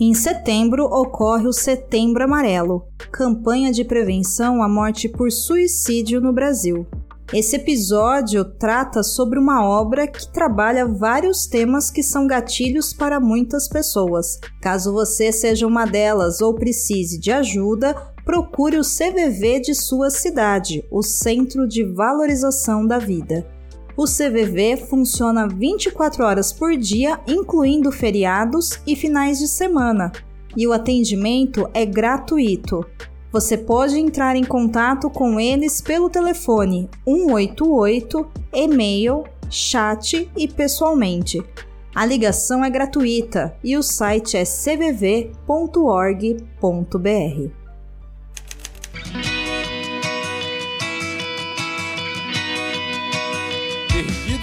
Em setembro ocorre o Setembro Amarelo, campanha de prevenção à morte por suicídio no Brasil. Esse episódio trata sobre uma obra que trabalha vários temas que são gatilhos para muitas pessoas. Caso você seja uma delas ou precise de ajuda, procure o CVV de sua cidade, o Centro de Valorização da Vida. O CVV funciona 24 horas por dia, incluindo feriados e finais de semana, e o atendimento é gratuito. Você pode entrar em contato com eles pelo telefone 188, e-mail, chat e pessoalmente. A ligação é gratuita e o site é cvv.org.br.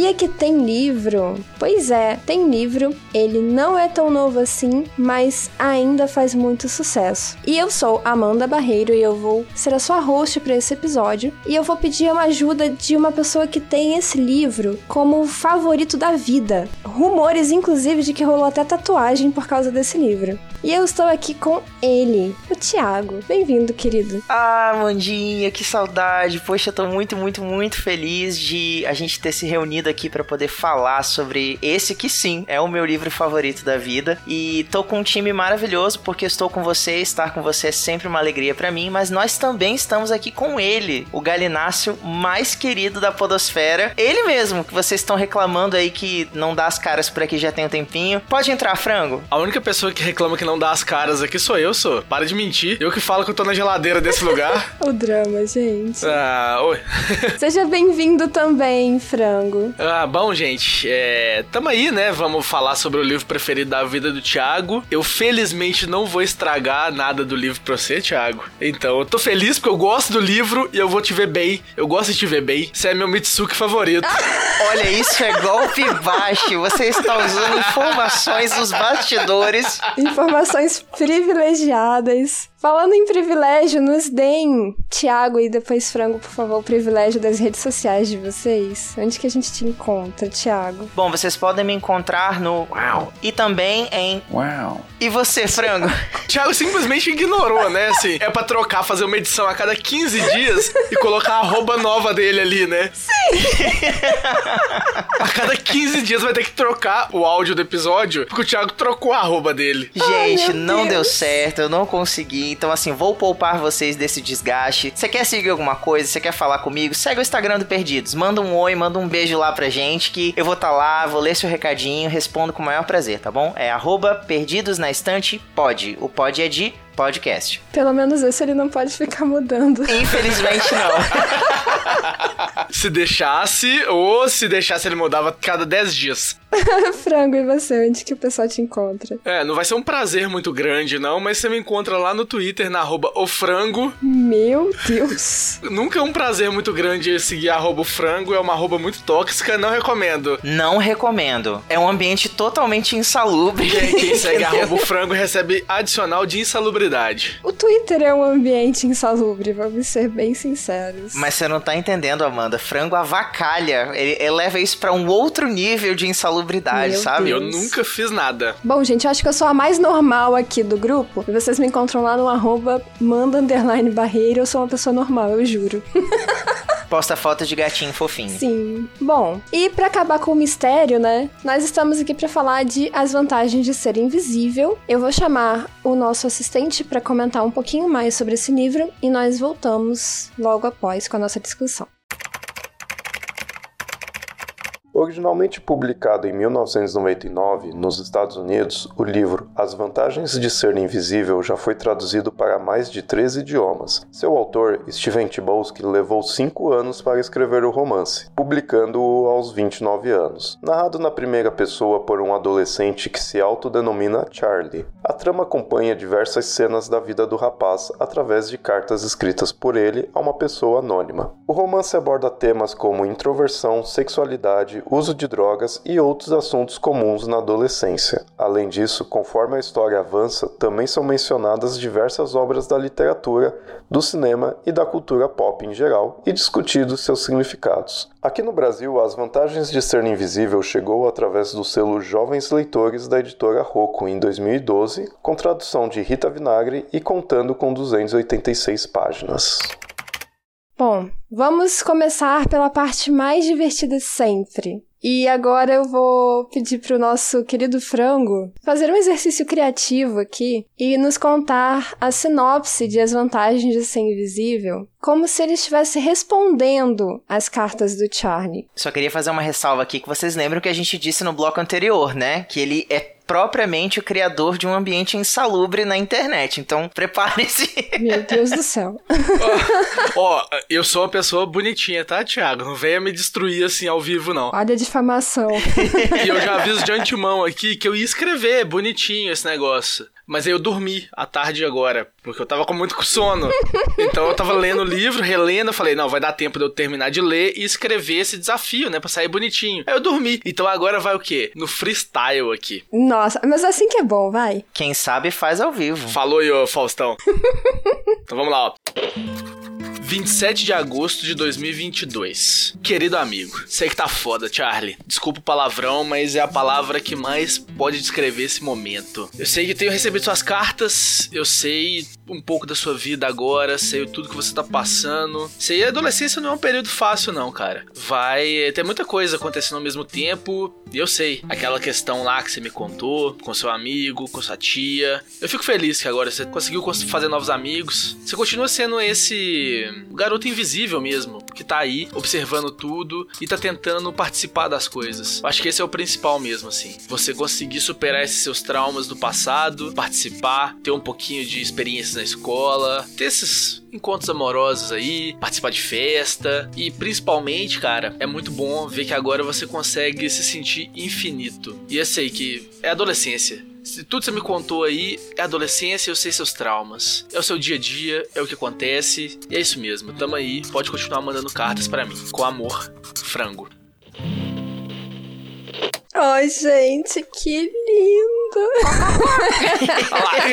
Sabia que tem livro? Pois é, tem livro. Ele não é tão novo assim, mas ainda faz muito sucesso. E eu sou Amanda Barreiro e eu vou ser a sua host para esse episódio. E eu vou pedir uma ajuda de uma pessoa que tem esse livro como favorito da vida. Rumores, inclusive, de que rolou até tatuagem por causa desse livro. E eu estou aqui com ele, o Thiago. Bem-vindo, querido. Ah, Mandinha, que saudade. Poxa, eu tô muito, muito, muito feliz de a gente ter se reunido aqui para poder falar sobre esse que sim é o meu livro favorito da vida. E tô com um time maravilhoso porque estou com você, estar com você é sempre uma alegria para mim, mas nós também estamos aqui com ele, o galináceo mais querido da podosfera. Ele mesmo, que vocês estão reclamando aí que não dá as caras por aqui já tem um tempinho. Pode entrar, frango. A única pessoa que reclama que não dá as caras aqui sou eu, sou. Para de mentir. Eu que falo que eu tô na geladeira desse lugar. o drama, gente. Ah, oi. Seja bem-vindo também, frango. Ah, bom, gente. É, tamo aí, né? Vamos falar sobre o livro preferido da vida do Thiago. Eu felizmente não vou estragar nada do livro pra você, Thiago. Então, eu tô feliz porque eu gosto do livro e eu vou te ver bem. Eu gosto de te ver bem. Você é meu Mitsuki favorito. Olha, isso é golpe baixo. Você está usando informações dos bastidores. Informações informações privilegiadas Falando em privilégio, nos deem, Thiago e depois Frango, por favor, o privilégio das redes sociais de vocês. Onde que a gente te encontra, Thiago? Bom, vocês podem me encontrar no Uau e também em Uau. E você, Frango? Thiago simplesmente ignorou, né? Assim, é pra trocar, fazer uma edição a cada 15 dias e colocar a arroba nova dele ali, né? Sim! a cada 15 dias vai ter que trocar o áudio do episódio, porque o Thiago trocou a arroba dele. Gente, Ai, não Deus. deu certo, eu não consegui então, assim, vou poupar vocês desse desgaste. Você quer seguir alguma coisa? Você quer falar comigo? Segue o Instagram do Perdidos. Manda um oi, manda um beijo lá pra gente que eu vou estar tá lá, vou ler seu recadinho, respondo com o maior prazer, tá bom? É arroba Perdidos na Estante Pod. O pod é de podcast. Pelo menos esse ele não pode ficar mudando. Infelizmente não. se deixasse, ou se deixasse ele mudava cada 10 dias. Frango, e você? Onde que o pessoal te encontra? É, não vai ser um prazer muito grande, não, mas você me encontra lá no Twitter, na arroba ofrango. Meu Deus. Nunca é um prazer muito grande seguir arroba frango, é uma arroba muito tóxica, não recomendo. Não recomendo. É um ambiente totalmente insalubre. Quem, quem segue arroba frango recebe adicional de insalubridade. O Twitter é um ambiente insalubre, vamos ser bem sinceros. Mas você não tá entendendo, Amanda. Frango avacalha. Ele, ele leva isso para um outro nível de insalubridade Meu sabe? Deus. Eu nunca fiz nada. Bom, gente, eu acho que eu sou a mais normal aqui do grupo. E vocês me encontram lá no arroba manda underline barreira. Eu sou uma pessoa normal, eu juro. Posta foto de gatinho fofinho. Sim. Bom, e para acabar com o mistério, né? Nós estamos aqui para falar de as vantagens de ser invisível. Eu vou chamar o nosso assistente para comentar um pouquinho mais sobre esse livro e nós voltamos logo após com a nossa discussão. Originalmente publicado em 1999 nos Estados Unidos, o livro As Vantagens de Ser Invisível já foi traduzido para mais de 13 idiomas. Seu autor, Steven Chbosky, levou cinco anos para escrever o romance, publicando-o aos 29 anos. Narrado na primeira pessoa por um adolescente que se autodenomina Charlie, a trama acompanha diversas cenas da vida do rapaz através de cartas escritas por ele a uma pessoa anônima. O romance aborda temas como introversão, sexualidade, uso de drogas e outros assuntos comuns na adolescência. Além disso, conforme a história avança, também são mencionadas diversas obras da literatura, do cinema e da cultura pop em geral e discutidos seus significados. Aqui no Brasil, As Vantagens de Ser Invisível chegou através do selo Jovens Leitores da editora Rocco em 2012, com tradução de Rita Vinagre e contando com 286 páginas. Bom, vamos começar pela parte mais divertida sempre. E agora eu vou pedir para o nosso querido Frango fazer um exercício criativo aqui e nos contar a sinopse de As Vantagens de Ser Invisível, como se ele estivesse respondendo às cartas do Charlie. Só queria fazer uma ressalva aqui que vocês lembram que a gente disse no bloco anterior, né? Que ele é propriamente o criador de um ambiente insalubre na internet. Então, prepare-se. Meu Deus do céu. Ó, oh, eu sou uma pessoa bonitinha, tá, Thiago? Não venha me destruir assim ao vivo, não. Olha a difamação. e eu já aviso de antemão aqui que eu ia escrever bonitinho esse negócio. Mas aí eu dormi à tarde agora, porque eu tava com muito sono. Então eu tava lendo o livro, relendo, eu falei, não, vai dar tempo de eu terminar de ler e escrever esse desafio, né, pra sair bonitinho. Aí eu dormi. Então agora vai o quê? No freestyle aqui. Nossa, mas assim que é bom, vai. Quem sabe faz ao vivo. Falou aí, ô Faustão. então vamos lá, ó. 27 de agosto de 2022. Querido amigo, sei que tá foda, Charlie. Desculpa o palavrão, mas é a palavra que mais pode descrever esse momento. Eu sei que tenho recebido suas cartas, eu sei um pouco da sua vida agora, sei tudo que você tá passando. Sei, a adolescência não é um período fácil, não, cara. Vai ter muita coisa acontecendo ao mesmo tempo, e eu sei. Aquela questão lá que você me contou, com seu amigo, com sua tia. Eu fico feliz que agora você conseguiu fazer novos amigos. Você continua sendo esse garoto invisível mesmo, que tá aí observando tudo e tá tentando participar das coisas. Acho que esse é o principal mesmo, assim. Você conseguir superar esses seus traumas do passado, participar, ter um pouquinho de experiências na escola, ter esses encontros amorosos aí, participar de festa e principalmente, cara, é muito bom ver que agora você consegue se sentir infinito. E eu sei que é adolescência. Se tudo você me contou aí é adolescência, eu sei seus traumas. É o seu dia a dia, é o que acontece. E é isso mesmo. Tamo aí, pode continuar mandando cartas para mim. Com amor, frango. Ai, gente, que lindo!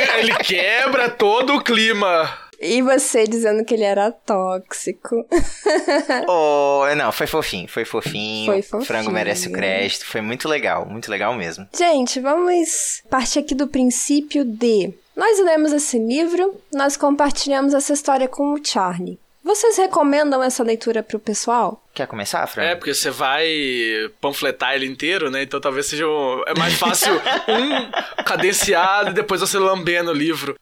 Ele quebra todo o clima. E você dizendo que ele era tóxico. oh, não, foi fofinho, foi fofinho. Foi fofinho. O frango merece o crédito, foi muito legal, muito legal mesmo. Gente, vamos partir aqui do princípio de nós lemos esse livro, nós compartilhamos essa história com o Charlie. Vocês recomendam essa leitura pro pessoal? Quer começar, Fran? É, porque você vai panfletar ele inteiro, né? Então talvez seja um... é mais fácil um cadenciado e depois você lambendo o livro.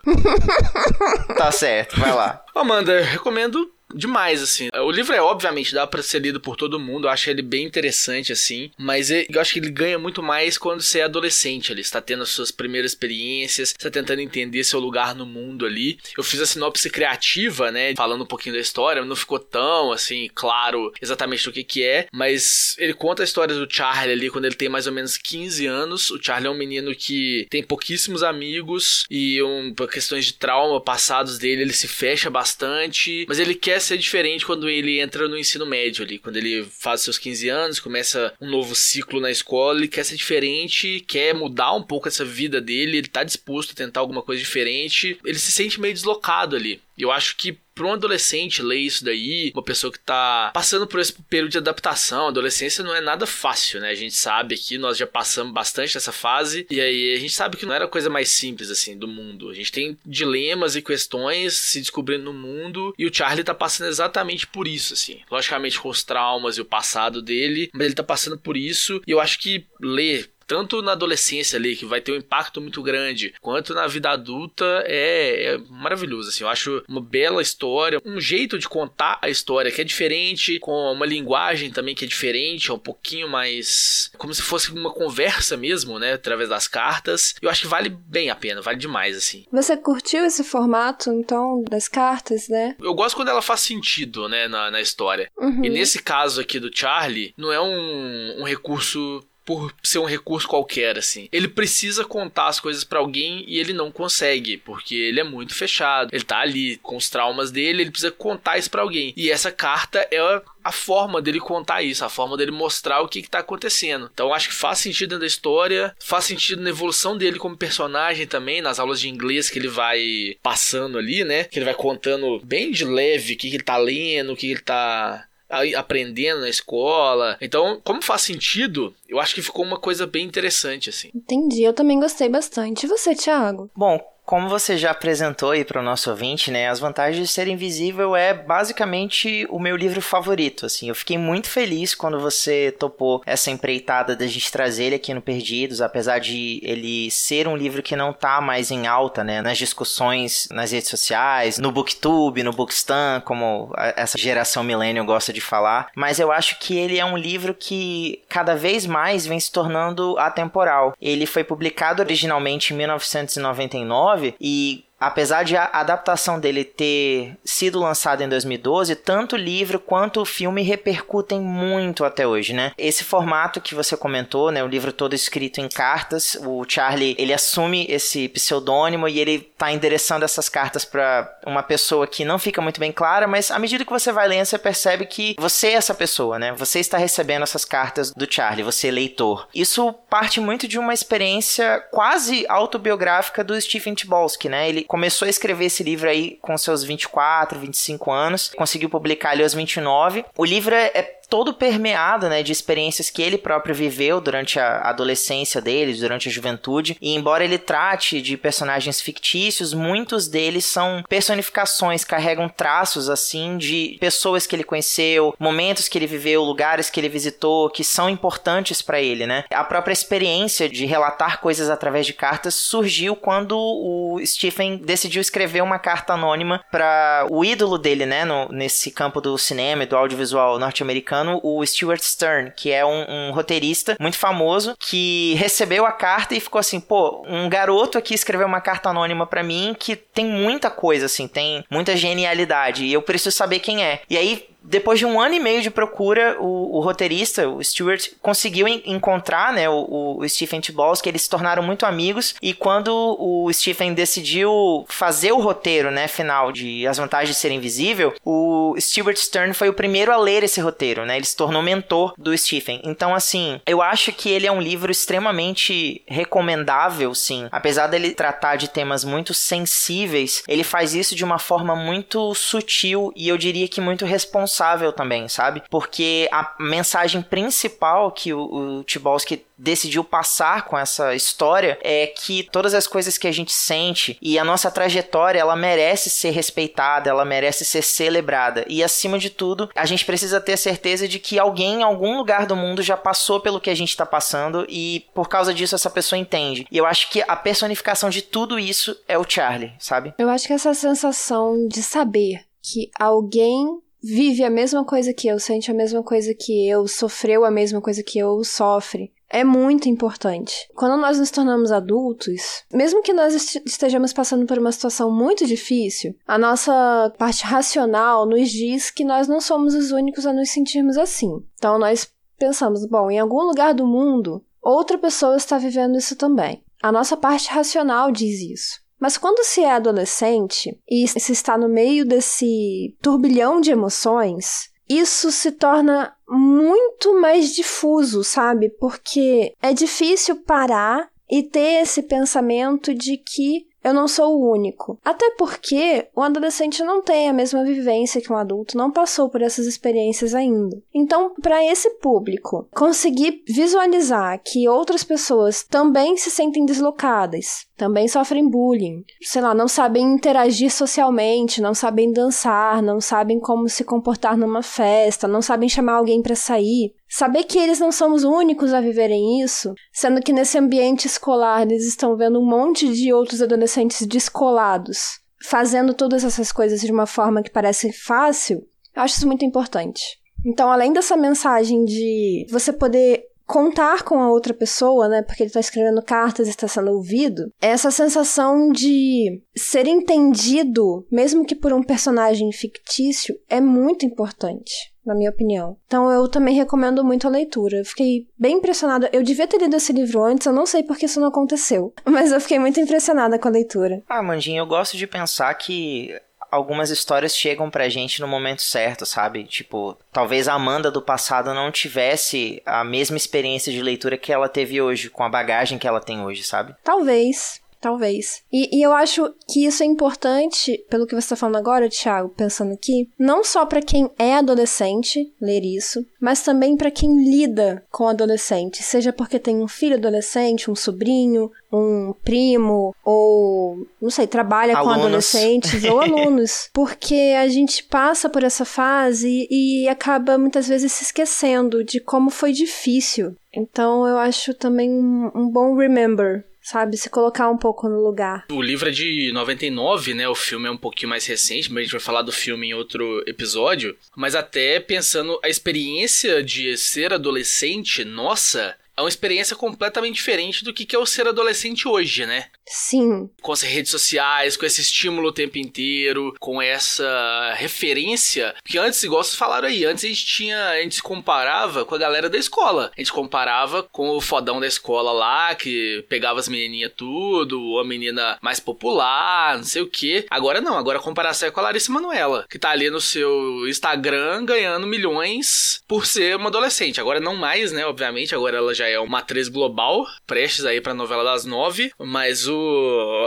tá certo, vai lá. Amanda, recomendo demais, assim. O livro é, obviamente, dá para ser lido por todo mundo, eu acho ele bem interessante, assim, mas eu acho que ele ganha muito mais quando você é adolescente ali, está tendo as suas primeiras experiências, está tentando entender seu lugar no mundo ali. Eu fiz a sinopse criativa, né, falando um pouquinho da história, não ficou tão, assim, claro exatamente do que que é, mas ele conta a história do Charlie ali quando ele tem mais ou menos 15 anos. O Charlie é um menino que tem pouquíssimos amigos e um, por questões de trauma passados dele, ele se fecha bastante, mas ele quer ser diferente quando ele entra no ensino médio ali, quando ele faz seus 15 anos, começa um novo ciclo na escola, ele quer ser diferente, quer mudar um pouco essa vida dele, ele tá disposto a tentar alguma coisa diferente, ele se sente meio deslocado ali. Eu acho que para um adolescente ler isso daí, uma pessoa que tá passando por esse período de adaptação, adolescência não é nada fácil, né? A gente sabe que nós já passamos bastante dessa fase e aí a gente sabe que não era a coisa mais simples assim do mundo. A gente tem dilemas e questões se descobrindo no mundo e o Charlie tá passando exatamente por isso, assim. Logicamente com os traumas e o passado dele, mas ele tá passando por isso e eu acho que ler tanto na adolescência ali, que vai ter um impacto muito grande, quanto na vida adulta, é, é, maravilhoso, assim, eu acho uma bela história, um jeito de contar a história que é diferente, com uma linguagem também que é diferente, é um pouquinho mais, como se fosse uma conversa mesmo, né, através das cartas, eu acho que vale bem a pena, vale demais, assim. Você curtiu esse formato, então, das cartas, né? Eu gosto quando ela faz sentido, né, na, na história. Uhum. E nesse caso aqui do Charlie, não é um, um recurso por ser um recurso qualquer, assim. Ele precisa contar as coisas para alguém e ele não consegue, porque ele é muito fechado. Ele tá ali com os traumas dele, ele precisa contar isso para alguém. E essa carta é a forma dele contar isso, a forma dele mostrar o que, que tá acontecendo. Então acho que faz sentido dentro da história, faz sentido na evolução dele como personagem também, nas aulas de inglês que ele vai passando ali, né? Que ele vai contando bem de leve o que, que ele tá lendo, o que, que ele tá aprendendo na escola. Então, como faz sentido, eu acho que ficou uma coisa bem interessante, assim. Entendi, eu também gostei bastante. E você, Thiago? Bom, como você já apresentou aí para o nosso ouvinte, né, As Vantagens de Ser Invisível é basicamente o meu livro favorito, assim. Eu fiquei muito feliz quando você topou essa empreitada da gente trazer ele aqui no Perdidos, apesar de ele ser um livro que não tá mais em alta, né, nas discussões nas redes sociais, no Booktube, no Bookstan, como essa geração millennial gosta de falar, mas eu acho que ele é um livro que cada vez mais vem se tornando atemporal. Ele foi publicado originalmente em 1999 e apesar de a adaptação dele ter sido lançada em 2012, tanto o livro quanto o filme repercutem muito até hoje, né? Esse formato que você comentou, né, o livro todo escrito em cartas, o Charlie, ele assume esse pseudônimo e ele tá endereçando essas cartas para uma pessoa que não fica muito bem clara, mas à medida que você vai lendo, você percebe que você é essa pessoa, né? Você está recebendo essas cartas do Charlie, você é leitor. Isso parte muito de uma experiência quase autobiográfica do Stephen Chbosky, né? Ele começou a escrever esse livro aí com seus 24, 25 anos, conseguiu publicar ele aos 29. O livro é todo permeado, né, de experiências que ele próprio viveu durante a adolescência dele, durante a juventude. E embora ele trate de personagens fictícios, muitos deles são personificações, carregam traços assim de pessoas que ele conheceu, momentos que ele viveu, lugares que ele visitou, que são importantes para ele, né? A própria experiência de relatar coisas através de cartas surgiu quando o Stephen decidiu escrever uma carta anônima para o ídolo dele, né, no, nesse campo do cinema e do audiovisual norte-americano americano, o Stuart Stern, que é um, um, roteirista muito famoso, que recebeu a carta e ficou assim, pô, um garoto aqui escreveu uma carta anônima para mim que tem muita coisa, assim, tem muita genialidade, e eu preciso saber quem é. E aí depois de um ano e meio de procura, o, o roteirista, o Stuart, conseguiu encontrar né, o, o Stephen Tobolsky, eles se tornaram muito amigos, e quando o Stephen decidiu fazer o roteiro né, final de As Vantagens de Ser Invisível, o Stuart Stern foi o primeiro a ler esse roteiro, né, ele se tornou mentor do Stephen. Então, assim, eu acho que ele é um livro extremamente recomendável, sim. Apesar dele tratar de temas muito sensíveis, ele faz isso de uma forma muito sutil e eu diria que muito responsável responsável também, sabe? Porque a mensagem principal que o, o Tibolsky decidiu passar com essa história é que todas as coisas que a gente sente e a nossa trajetória, ela merece ser respeitada, ela merece ser celebrada. E acima de tudo, a gente precisa ter certeza de que alguém em algum lugar do mundo já passou pelo que a gente está passando e por causa disso essa pessoa entende. E eu acho que a personificação de tudo isso é o Charlie, sabe? Eu acho que essa sensação de saber que alguém vive a mesma coisa que eu, sente a mesma coisa que eu, sofreu a mesma coisa que eu, sofre. É muito importante. Quando nós nos tornamos adultos, mesmo que nós estejamos passando por uma situação muito difícil, a nossa parte racional nos diz que nós não somos os únicos a nos sentirmos assim. Então nós pensamos, bom, em algum lugar do mundo, outra pessoa está vivendo isso também. A nossa parte racional diz isso. Mas quando se é adolescente e se está no meio desse turbilhão de emoções, isso se torna muito mais difuso, sabe? Porque é difícil parar e ter esse pensamento de que eu não sou o único. Até porque o adolescente não tem a mesma vivência que um adulto, não passou por essas experiências ainda. Então, para esse público conseguir visualizar que outras pessoas também se sentem deslocadas, também sofrem bullying, sei lá, não sabem interagir socialmente, não sabem dançar, não sabem como se comportar numa festa, não sabem chamar alguém para sair. Saber que eles não são os únicos a viverem isso, sendo que nesse ambiente escolar eles estão vendo um monte de outros adolescentes descolados, fazendo todas essas coisas de uma forma que parece fácil, eu acho isso muito importante. Então, além dessa mensagem de você poder contar com a outra pessoa, né? Porque ele está escrevendo cartas e está sendo ouvido. Essa sensação de ser entendido, mesmo que por um personagem fictício, é muito importante. Na minha opinião. Então eu também recomendo muito a leitura. Eu fiquei bem impressionada. Eu devia ter lido esse livro antes, eu não sei porque isso não aconteceu. Mas eu fiquei muito impressionada com a leitura. Ah, Mandinha, eu gosto de pensar que algumas histórias chegam pra gente no momento certo, sabe? Tipo, talvez a Amanda do passado não tivesse a mesma experiência de leitura que ela teve hoje, com a bagagem que ela tem hoje, sabe? Talvez. Talvez. E, e, eu acho que isso é importante, pelo que você está falando agora, Thiago, pensando aqui, não só para quem é adolescente ler isso, mas também para quem lida com adolescente, seja porque tem um filho adolescente, um sobrinho, um primo, ou, não sei, trabalha alunos. com adolescentes ou alunos. Porque a gente passa por essa fase e acaba muitas vezes se esquecendo de como foi difícil. Então eu acho também um, um bom remember sabe? Se colocar um pouco no lugar. O livro é de 99, né? O filme é um pouquinho mais recente, mas a gente vai falar do filme em outro episódio. Mas até pensando a experiência de ser adolescente, nossa, é uma experiência completamente diferente do que é o ser adolescente hoje, né? Sim. Com as redes sociais, com esse estímulo o tempo inteiro, com essa referência. Que antes, igual vocês falaram aí, antes a gente tinha. A gente se comparava com a galera da escola. A gente comparava com o fodão da escola lá, que pegava as menininhas tudo, a menina mais popular, não sei o que. Agora não, agora a comparação é com a Larissa Manuela, que tá ali no seu Instagram ganhando milhões por ser uma adolescente. Agora não mais, né? Obviamente, agora ela já é uma atriz global, prestes aí pra novela das nove, mas o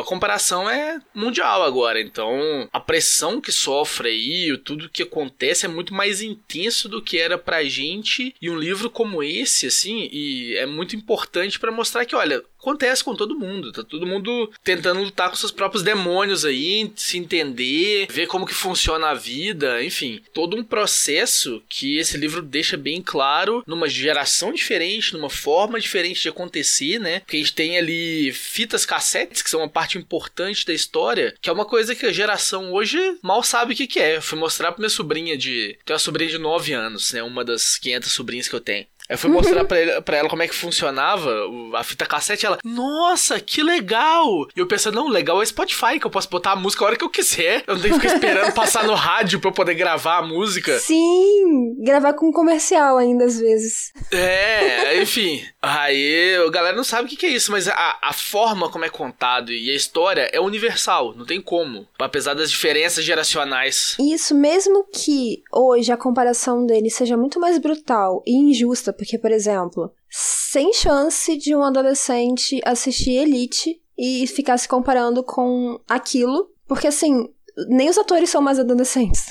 a comparação é mundial agora. Então, a pressão que sofre aí, tudo que acontece é muito mais intenso do que era pra gente. E um livro como esse, assim, e é muito importante para mostrar que, olha, acontece com todo mundo. Tá todo mundo tentando lutar com seus próprios demônios aí, se entender, ver como que funciona a vida, enfim, todo um processo que esse livro deixa bem claro numa geração diferente, numa forma diferente de acontecer, né? Porque a gente tem ali fitas cassetes, que são uma parte importante da história, que é uma coisa que a geração hoje mal sabe o que, que é. Eu fui mostrar pra minha sobrinha de. Tenho uma sobrinha de 9 anos, né? Uma das 500 sobrinhas que eu tenho. Eu fui mostrar pra, ele, pra ela como é que funcionava a fita cassete. Ela, nossa, que legal! E eu pensando, não, legal é Spotify, que eu posso botar a música a hora que eu quiser. Eu não tenho que ficar esperando passar no rádio pra eu poder gravar a música. Sim, gravar com comercial ainda às vezes. É, enfim. Aí a galera não sabe o que é isso, mas a, a forma como é contado e a história é universal, não tem como. Apesar das diferenças geracionais. Isso, mesmo que hoje a comparação dele seja muito mais brutal e injusta porque, por exemplo, sem chance de um adolescente assistir Elite e ficar se comparando com aquilo, porque assim, nem os atores são mais adolescentes.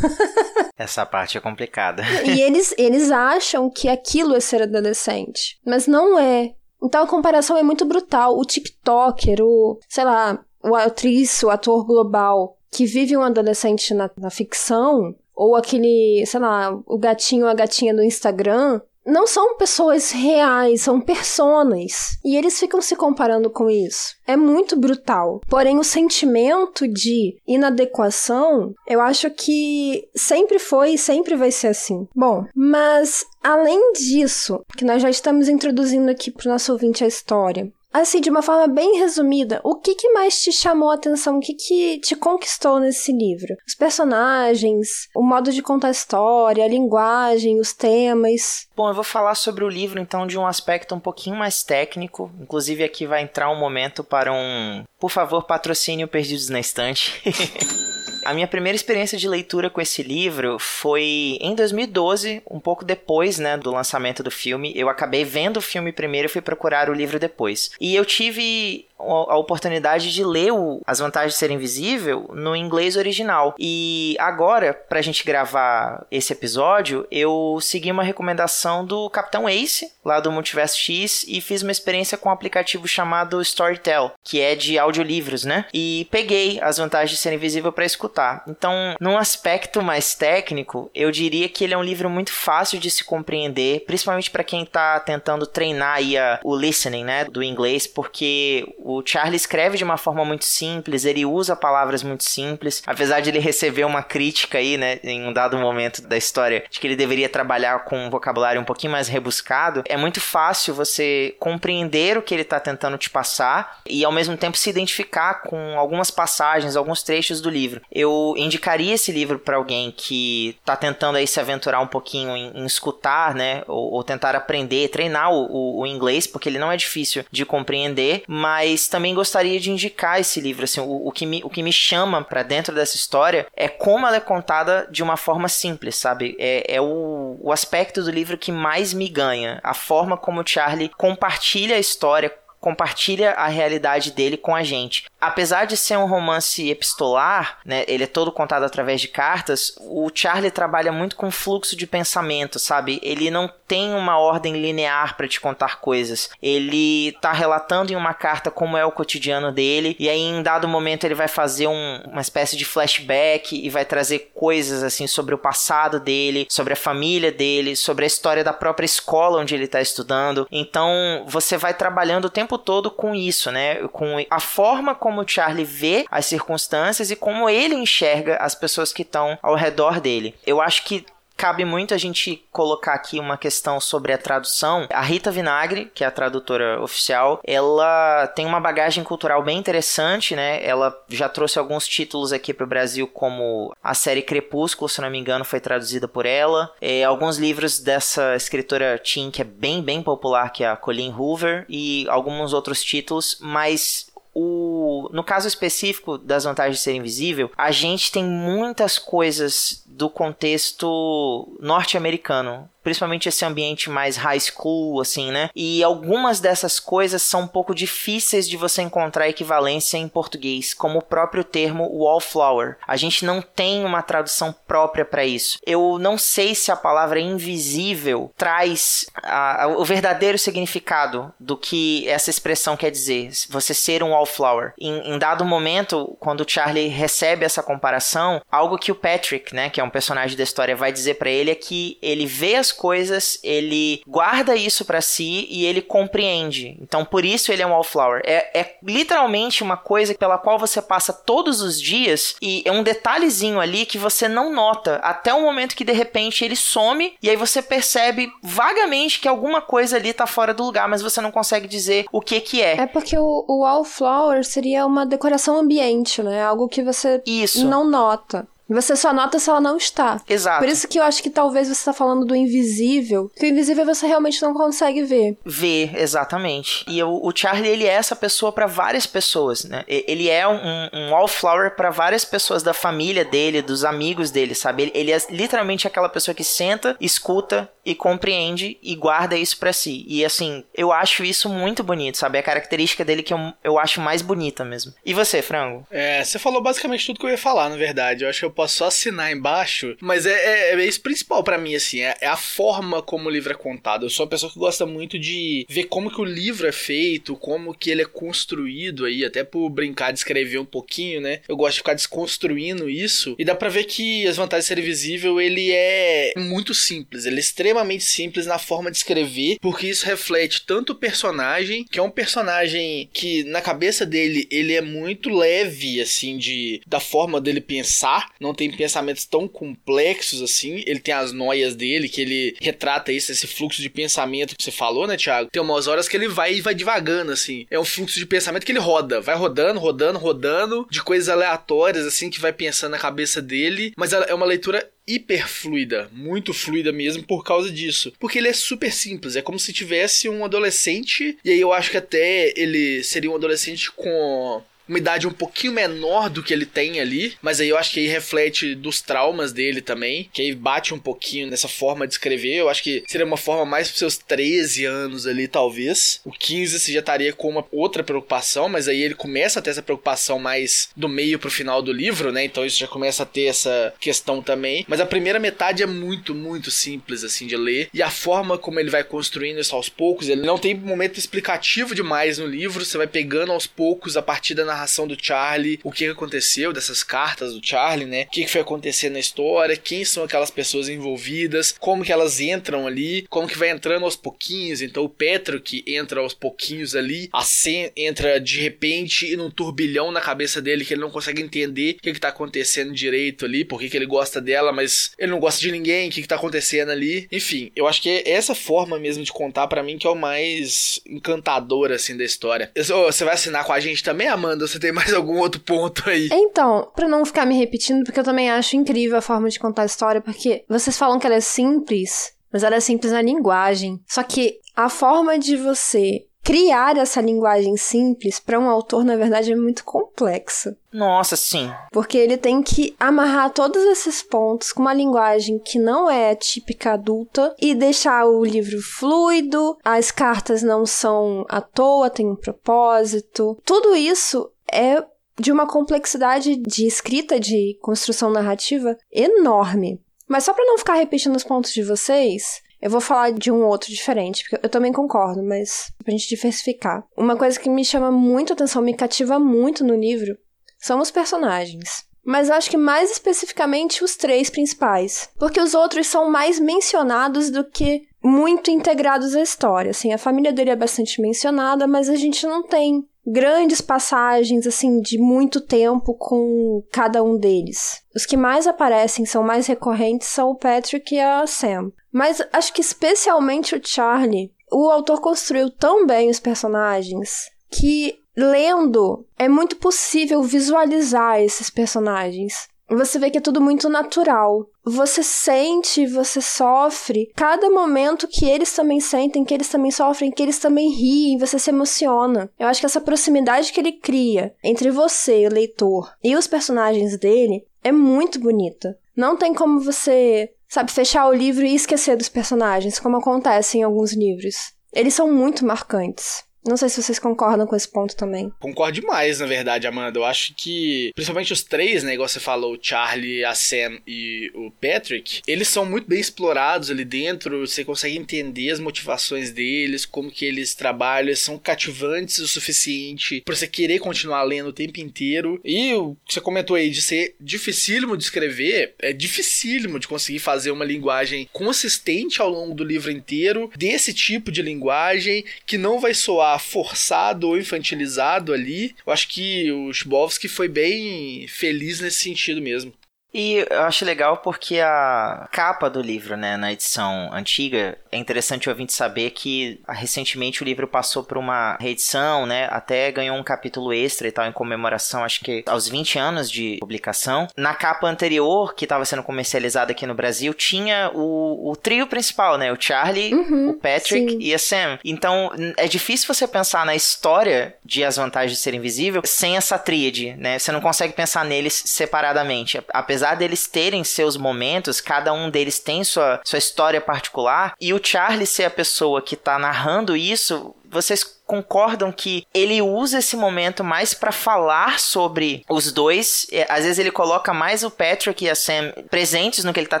Essa parte é complicada. e eles, eles acham que aquilo é ser adolescente, mas não é. Então a comparação é muito brutal. O TikToker, o, sei lá, o atriz, o ator global que vive um adolescente na, na ficção, ou aquele, sei lá, o gatinho ou a gatinha do Instagram, não são pessoas reais, são personas. E eles ficam se comparando com isso. É muito brutal. Porém, o sentimento de inadequação, eu acho que sempre foi e sempre vai ser assim. Bom, mas além disso, que nós já estamos introduzindo aqui para o nosso ouvinte a história, assim, de uma forma bem resumida, o que, que mais te chamou a atenção? O que, que te conquistou nesse livro? Os personagens, o modo de contar a história, a linguagem, os temas. Bom, eu vou falar sobre o livro então de um aspecto um pouquinho mais técnico. Inclusive, aqui vai entrar um momento para um, por favor, patrocínio Perdidos na Estante. A minha primeira experiência de leitura com esse livro foi em 2012, um pouco depois, né, do lançamento do filme. Eu acabei vendo o filme primeiro e fui procurar o livro depois. E eu tive a oportunidade de ler o As Vantagens de Ser Invisível no inglês original. E agora, pra gente gravar esse episódio, eu segui uma recomendação do Capitão Ace, lá do Multiverso X, e fiz uma experiência com um aplicativo chamado Storytel, que é de audiolivros, né? E peguei As Vantagens de Ser Invisível para escutar. Então, num aspecto mais técnico, eu diria que ele é um livro muito fácil de se compreender, principalmente para quem tá tentando treinar aí a, o listening, né, do inglês, porque O Charlie escreve de uma forma muito simples, ele usa palavras muito simples, apesar de ele receber uma crítica aí, né, em um dado momento da história, de que ele deveria trabalhar com um vocabulário um pouquinho mais rebuscado, é muito fácil você compreender o que ele está tentando te passar e ao mesmo tempo se identificar com algumas passagens, alguns trechos do livro. Eu indicaria esse livro para alguém que está tentando aí se aventurar um pouquinho em, em escutar, né, ou, ou, tentar aprender, treinar o, o, o, inglês, porque ele não é difícil de compreender, mas também gostaria de indicar esse livro, assim, o, o que me, o que me chama para dentro dessa história é como ela é contada de uma forma simples, sabe? É, é o, o aspecto do livro que mais me ganha, a forma como o Charlie compartilha a história compartilha a realidade dele com a gente. Apesar de ser um romance epistolar, né, ele é todo contado através de cartas, o Charlie trabalha muito com fluxo de pensamento, sabe? Ele não tem uma ordem linear para te contar coisas. Ele tá relatando em uma carta como é o cotidiano dele, e aí em dado momento ele vai fazer um, uma espécie de flashback e vai trazer coisas assim sobre o passado dele, sobre a família dele, sobre a história da própria escola onde ele tá estudando. Então você vai trabalhando o tempo todo com isso, né? Com a forma como o Charlie vê as circunstâncias e como ele enxerga as pessoas que estão ao redor dele. Eu acho que Cabe muito a gente colocar aqui uma questão sobre a tradução. A Rita Vinagre, que é a tradutora oficial, ela tem uma bagagem cultural bem interessante, né? Ela já trouxe alguns títulos aqui para o Brasil, como a série Crepúsculo, se não me engano, foi traduzida por ela. É, alguns livros dessa escritora teen, que é bem, bem popular, que é a Colleen Hoover, e alguns outros títulos, mas o, no caso específico das vantagens de ser invisível, a gente tem muitas coisas do contexto norte-americano principalmente esse ambiente mais high school, assim, né? E algumas dessas coisas são um pouco difíceis de você encontrar equivalência em português, como o próprio termo wallflower. A gente não tem uma tradução própria para isso. Eu não sei se a palavra invisível traz a, a, o verdadeiro significado do que essa expressão quer dizer, você ser um wallflower. Em, em dado momento, quando o Charlie recebe essa comparação, algo que o Patrick, né, que é um personagem da história, vai dizer para ele é que ele vê as coisas, ele guarda isso para si e ele compreende. Então, por isso ele é um wallflower. É, é literalmente uma coisa pela qual você passa todos os dias e é um detalhezinho ali que você não nota até o momento que de repente ele some e aí você percebe vagamente que alguma coisa ali tá fora do lugar, mas você não consegue dizer o que que é. É porque o, o wallflower seria uma decoração ambiente, né? Algo que você isso. não nota. Você só nota se ela não está. Exato. Por isso que eu acho que talvez você está falando do invisível. Que o invisível você realmente não consegue ver. Ver, exatamente. E o, o Charlie, ele é essa pessoa para várias pessoas, né? Ele é um, um wallflower para várias pessoas da família dele, dos amigos dele, sabe? Ele, ele é literalmente aquela pessoa que senta, escuta e compreende e guarda isso para si. E assim, eu acho isso muito bonito, sabe? É a característica dele que eu, eu acho mais bonita mesmo. E você, Frango? É, você falou basicamente tudo que eu ia falar, na verdade. Eu acho que eu posso só assinar embaixo, mas é, é, é isso principal para mim, assim, é, é, a forma como o livro é contado. Eu sou uma pessoa que gosta muito de ver como que o livro é feito, como que ele é construído aí, até por brincar de escrever um pouquinho, né? Eu gosto de ficar desconstruindo isso, e dá pra ver que As Vantagens de Ser Invisível, ele é muito simples, ele é extremamente simples na forma de escrever, porque isso reflete tanto o personagem, que é um personagem que na cabeça dele, ele é muito leve, assim, de da forma dele pensar, não tem pensamentos tão complexos assim. Ele tem as noias dele, que ele retrata isso, esse fluxo de pensamento que você falou, né, Thiago? Tem umas horas que ele vai e vai devagando, assim. É um fluxo de pensamento que ele roda, vai rodando, rodando, rodando, de coisas aleatórias, assim, que vai pensando na cabeça dele. Mas é uma leitura hiper fluida, muito fluida mesmo por causa disso. Porque ele é super simples, é como se tivesse um adolescente, e aí eu acho que até ele seria um adolescente com uma idade um pouquinho menor do que ele tem ali, mas aí eu acho que aí reflete dos traumas dele também, que aí bate um pouquinho nessa forma de escrever. Eu acho que seria uma forma mais pros seus 13 anos ali, talvez. O 15 você já estaria com uma outra preocupação, mas aí ele começa a ter essa preocupação mais do meio pro final do livro, né? Então isso já começa a ter essa questão também. Mas a primeira metade é muito, muito simples assim de ler, e a forma como ele vai construindo isso aos poucos, ele não tem momento explicativo demais no livro, você vai pegando aos poucos a partir da narração do Charlie, o que aconteceu dessas cartas do Charlie, né? O que foi acontecer na história, quem são aquelas pessoas envolvidas, como que elas entram ali, como que vai entrando aos pouquinhos. Então o Petro que entra aos pouquinhos ali, a Sam entra de repente e num turbilhão na cabeça dele que ele não consegue entender o que, que tá acontecendo direito ali, por que, que ele gosta dela, mas ele não gosta de ninguém, o que, que tá acontecendo ali. Enfim, eu acho que é essa forma mesmo de contar para mim que é o mais encantador assim da história. Você vai assinar com a gente também, Amanda? Você tem mais algum outro ponto aí? Então, para não ficar me repetindo, porque eu também acho incrível a forma de contar a história, porque vocês falam que ela é simples, mas ela é simples na linguagem. Só que a forma de você criar essa linguagem simples para um autor, na verdade, é muito complexo. Nossa, sim. Porque ele tem que amarrar todos esses pontos com uma linguagem que não é típica adulta e deixar o livro fluido, as cartas não são à toa, tem um propósito. Tudo isso é de uma complexidade de escrita, de construção narrativa enorme. Mas só para não ficar repetindo os pontos de vocês, eu vou falar de um outro diferente, porque eu também concordo, mas pra gente diversificar. Uma coisa que me chama muito atenção, me cativa muito no livro, são os personagens. Mas acho que mais especificamente os três principais. Porque os outros são mais mencionados do que muito integrados à história. Assim, a família dele é bastante mencionada, mas a gente não tem grandes passagens assim de muito tempo com cada um deles. Os que mais aparecem, são mais recorrentes, são o Patrick e a Sam. Mas acho que especialmente o Charlie, o autor construiu tão bem os personagens que lendo é muito possível visualizar esses personagens. Você vê que é tudo muito natural. Você sente, você sofre cada momento que eles também sentem, que eles também sofrem, que eles também riem, você se emociona. Eu acho que essa proximidade que ele cria entre você, o leitor, e os personagens dele é muito bonita. Não tem como você sabe, fechar o livro e esquecer dos personagens, como acontece em alguns livros. Eles são muito marcantes. Não sei se vocês concordam com esse ponto também. Concordo demais, na verdade, Amanda. Eu acho que, principalmente os três, né, igual você falou, o Charlie, a Sam e o Patrick, eles são muito bem explorados ali dentro. Você consegue entender as motivações deles, como que eles trabalham, eles são cativantes o suficiente para você querer continuar lendo o tempo inteiro. E o que você comentou aí de ser dificílimo de escrever, é dificílimo de conseguir fazer uma linguagem consistente ao longo do livro inteiro, desse tipo de linguagem que não vai soar forçado ou infantilizado ali. Eu acho que o Chbosky foi bem feliz nesse sentido mesmo. E eu acho legal porque a capa do livro, né, na edição antiga, é interessante o ouvinte saber que ah, recentemente o livro passou por uma reedição, né, até ganhou um capítulo extra e tal, em comemoração, acho que aos 20 anos de publicação. Na capa anterior, que estava sendo comercializada aqui no Brasil, tinha o, o trio principal, né, o Charlie, uhum, o Patrick sim. e a Sam. Então, é difícil você pensar na história de As Vantagens de Ser Invisível sem essa tríade, né, você não consegue pensar neles separadamente, apesar apesar deles terem seus momentos, cada um deles tem sua, sua história particular, e o Charlie ser a pessoa que tá narrando isso, vocês concordam que ele usa esse momento mais para falar sobre os dois. É, às vezes ele coloca mais o Patrick e a Sam presentes no que ele tá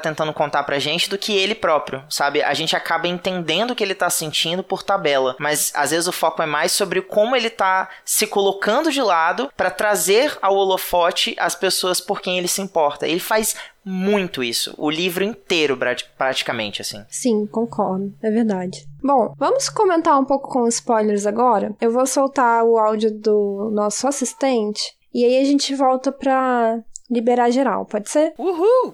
tentando contar pra gente do que ele próprio, sabe? A gente acaba entendendo o que ele tá sentindo por tabela, mas às vezes o foco é mais sobre como ele tá se colocando de lado para trazer ao holofote as pessoas por quem ele se importa. Ele faz muito isso. O livro inteiro, praticamente, assim. Sim, concordo. É verdade. Bom, vamos comentar um pouco com spoilers agora. Eu vou soltar o áudio do nosso assistente e aí a gente volta pra liberar geral, pode ser? Uhul!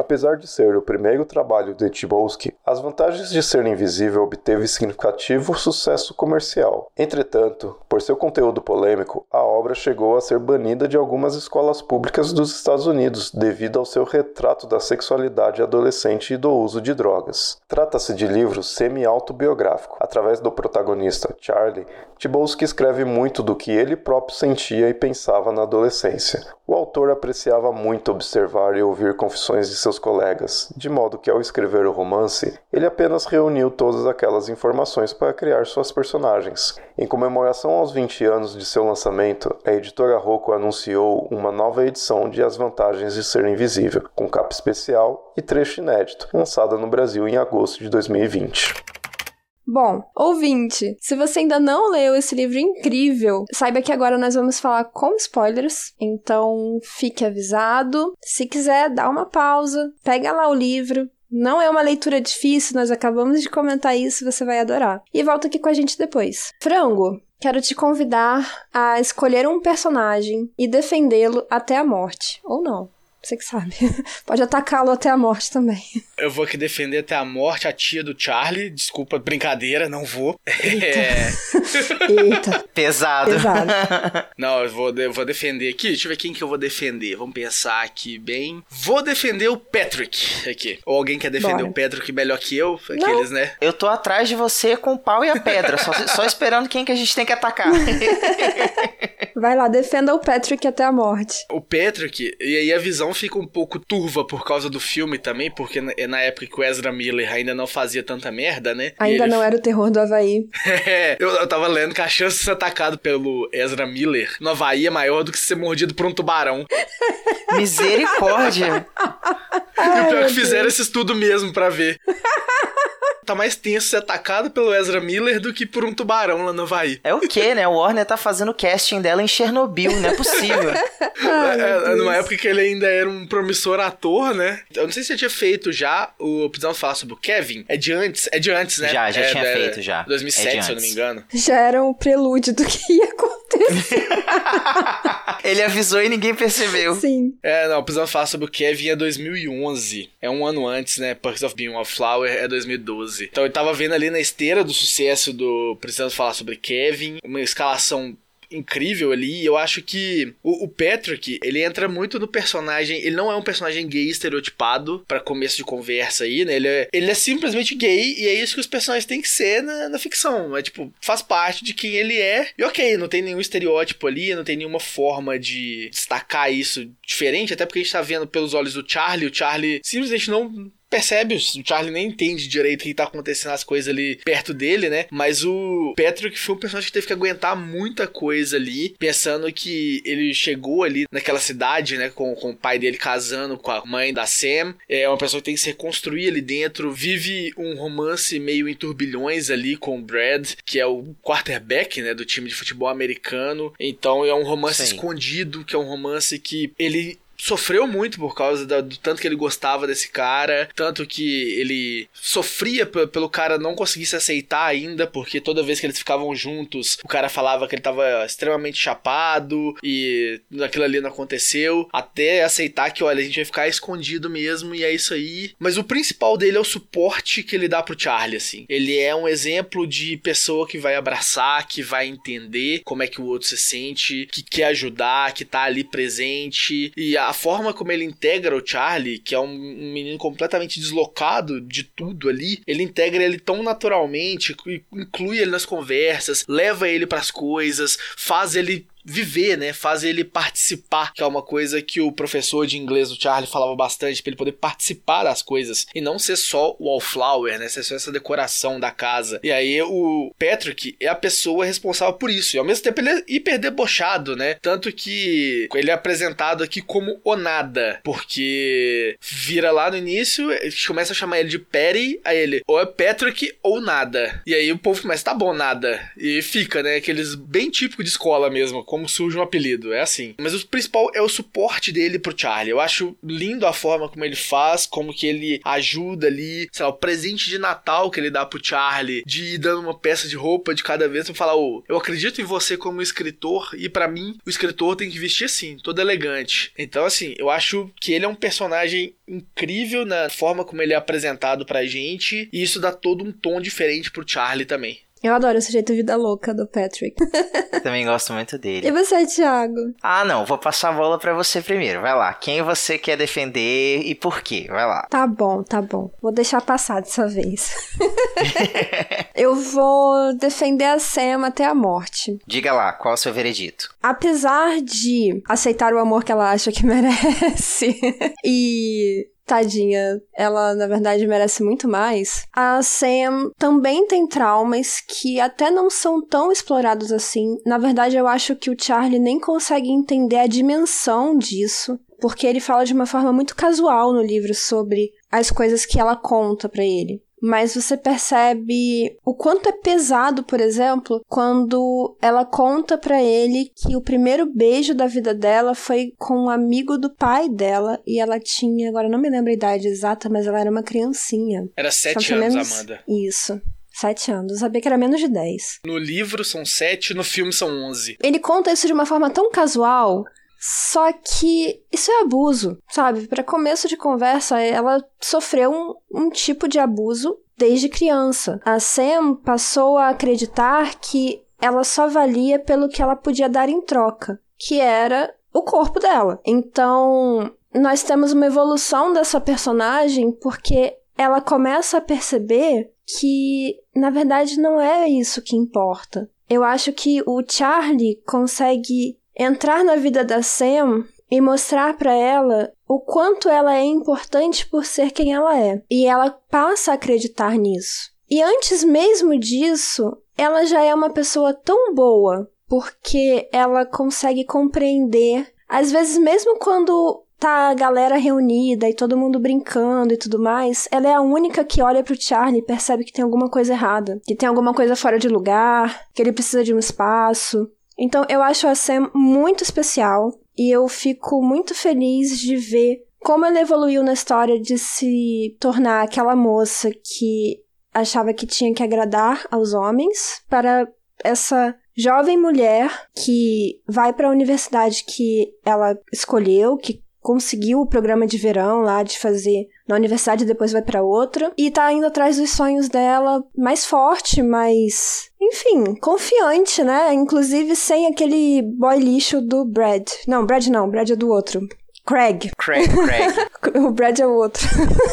Apesar de ser o primeiro trabalho de Tchaikovsky, As Vantagens de Ser Invisível obteve significativo sucesso comercial. Entretanto, por seu conteúdo polêmico, a obra chegou a ser banida de algumas escolas públicas dos Estados Unidos devido ao seu retrato da sexualidade adolescente e do uso de drogas. Trata-se de livro semi-autobiográfico. Através do protagonista, Charlie, Tchaikovsky escreve muito do que ele próprio sentia e pensava na adolescência. O autor apreciava muito observar e ouvir confissões de seus colegas, de modo que ao escrever o romance, ele apenas reuniu todas aquelas informações para criar suas personagens. Em comemoração aos 20 anos de seu lançamento, a editora Rocco anunciou uma nova edição de As Vantagens de Ser Invisível, com capa especial e trecho inédito, lançada no Brasil em agosto de 2020. Bom, ouvinte, se você ainda não leu esse livro incrível, saiba que agora nós vamos falar com spoilers, então fique avisado. Se quiser, dá uma pausa, pega lá o livro, não é uma leitura difícil, nós acabamos de comentar isso, você vai adorar. E volta aqui com a gente depois. Frango, quero te convidar a escolher um personagem e defendê-lo até a morte. Ou não. Você que sabe. Pode atacá-lo até a morte também. Eu vou aqui defender até a morte a tia do Charlie. Desculpa, brincadeira, não vou. Eita. É... Eita. Pesado. Pesado. Não, eu vou, eu vou defender aqui. Deixa eu ver quem que eu vou defender. Vamos pensar aqui bem. Vou defender o Patrick aqui. Ou alguém quer defender Bora. o Patrick melhor que eu? Aqueles, não. né? Eu tô atrás de você com o pau e a pedra. só, só esperando quem que a gente tem que atacar. Vai lá, defenda o Patrick até a morte. O Patrick, e aí a visão fica um pouco turva por causa do filme também, porque é na época que o Ezra Miller ainda não fazia tanta merda, né? Ainda ele... não era o terror do Havaí. é, eu, eu tava lendo que a chance de ser atacado pelo Ezra Miller no Havaí é maior do que ser mordido por um tubarão. Misericórdia! e o pior que fizeram esse estudo mesmo para ver tá mais tenso ser atacado pelo Ezra Miller do que por um tubarão lá no Havaí. É o que, né? O Warner tá fazendo o casting dela em Chernobyl, não é possível. Ai, é, é numa época que ele ainda era um promissor ator, né? Eu não sei se você tinha feito já o. Precisamos falar sobre o Kevin. É de antes, é de antes, né? Já, já é, tinha feito, já. 2007, é se eu não me engano. Já era o prelúdio do que ia acontecer. ele avisou e ninguém percebeu. Sim. É, não, precisamos falar sobre o Kevin é 2011. É um ano antes, né? Perks of Being a Flower é 2012. Então eu tava vendo ali na esteira do sucesso do Precisamos Falar sobre Kevin, uma escalação incrível ali. Eu acho que o, o, Patrick, ele entra muito no personagem. Ele não é um personagem gay estereotipado para começo de conversa aí, né? Ele é, ele é simplesmente gay e é isso que os personagens têm que ser na, na ficção. É tipo, faz parte de quem ele é. E ok, não tem nenhum estereótipo ali, não tem nenhuma forma de destacar isso diferente, até porque a gente tá vendo pelos olhos do Charlie. O Charlie simplesmente não percebe, o Charlie nem entende direito o que tá acontecendo as coisas ali perto dele, né? Mas o Patrick foi um personagem que teve que aguentar muita coisa ali, pensando que ele chegou ali naquela cidade, né, com, com o pai dele casando com a mãe da Sam. É uma pessoa que tem que se reconstruir ali dentro, vive um romance meio em turbilhões ali com o Brad, que é o quarterback, né, do time de futebol americano. Então é um romance Sim. escondido, que é um romance que ele sofreu muito por causa da, do tanto que ele gostava desse cara, tanto que ele sofria pelo cara não conseguir se aceitar ainda, porque toda vez que eles ficavam juntos, o cara falava que ele tava extremamente chapado e aquilo ali não aconteceu, até aceitar que, olha, a gente vai ficar escondido mesmo e é isso aí. Mas o principal dele é o suporte que ele dá pro Charlie, assim. Ele é um exemplo de pessoa que vai abraçar, que vai entender como é que o outro se sente, que quer ajudar, que tá ali presente e a a forma como ele integra o Charlie, que é um, um menino completamente deslocado de tudo ali, ele integra ele tão naturalmente, inclui ele nas conversas, leva ele para as coisas, faz ele viver, né? Faz ele participar, que é uma coisa que o professor de inglês do Charlie falava bastante, para ele poder participar das coisas e não ser só o wallflower, né? Ser só essa decoração da casa. E aí o Patrick é a pessoa responsável por isso. E ao mesmo tempo ele é hiper debochado, né? Tanto que ele é apresentado aqui como o nada, porque vira lá no início, começa a chamar ele de Perry, aí ele ou é Patrick ou nada. E aí o povo começa, tá bom, nada. E fica, né? Aqueles bem típico de escola mesmo, como surge um apelido, é assim. Mas o principal é o suporte dele pro Charlie. Eu acho lindo a forma como ele faz, como que ele ajuda ali, sei lá, o presente de Natal que ele dá pro Charlie, de ir dando uma peça de roupa de cada vez pra falar, oh, eu acredito em você como escritor e para mim o escritor tem que vestir assim, todo elegante. Então, assim, eu acho que ele é um personagem incrível na forma como ele é apresentado pra gente e isso dá todo um tom diferente pro Charlie também. Eu adoro esse jeito vida louca do Patrick. Também gosto muito dele. E você, Thiago? Ah, não. Vou passar a bola para você primeiro. Vai lá. Quem você quer defender e por quê? Vai lá. Tá bom, tá bom. Vou deixar passar dessa vez. Eu vou defender a Sam até a morte. Diga lá, qual é o seu veredito? Apesar de aceitar o amor que ela acha que merece e tadinha, ela na verdade merece muito mais. A Sam também tem traumas que até não são tão explorados assim. Na verdade, eu acho que o Charlie nem consegue entender a dimensão disso, porque ele fala de uma forma muito casual no livro sobre as coisas que ela conta para ele. Mas você percebe o quanto é pesado, por exemplo, quando ela conta para ele que o primeiro beijo da vida dela foi com um amigo do pai dela e ela tinha, agora não me lembro a idade exata, mas ela era uma criancinha. Era sete anos, menos... Amanda. Isso. Sete anos. Eu sabia que era menos de dez. No livro são sete, no filme são onze. Ele conta isso de uma forma tão casual só que isso é abuso, sabe? Para começo de conversa, ela sofreu um, um tipo de abuso desde criança. A Sam passou a acreditar que ela só valia pelo que ela podia dar em troca, que era o corpo dela. Então, nós temos uma evolução dessa personagem porque ela começa a perceber que, na verdade, não é isso que importa. Eu acho que o Charlie consegue entrar na vida da Sam e mostrar para ela o quanto ela é importante por ser quem ela é. E ela passa a acreditar nisso. E antes mesmo disso, ela já é uma pessoa tão boa, porque ela consegue compreender, às vezes mesmo quando tá a galera reunida e todo mundo brincando e tudo mais, ela é a única que olha pro Charlie e percebe que tem alguma coisa errada, que tem alguma coisa fora de lugar, que ele precisa de um espaço. Então eu acho a Sam muito especial e eu fico muito feliz de ver como ela evoluiu na história de se tornar aquela moça que achava que tinha que agradar aos homens para essa jovem mulher que vai para a universidade que ela escolheu, que conseguiu o programa de verão lá de fazer na universidade depois vai para outra e tá indo atrás dos sonhos dela mais forte, mais enfim, confiante, né? Inclusive sem aquele boy lixo do Brad. Não, Brad não, Brad é do outro. Craig. Craig, Craig. o Brad é o outro.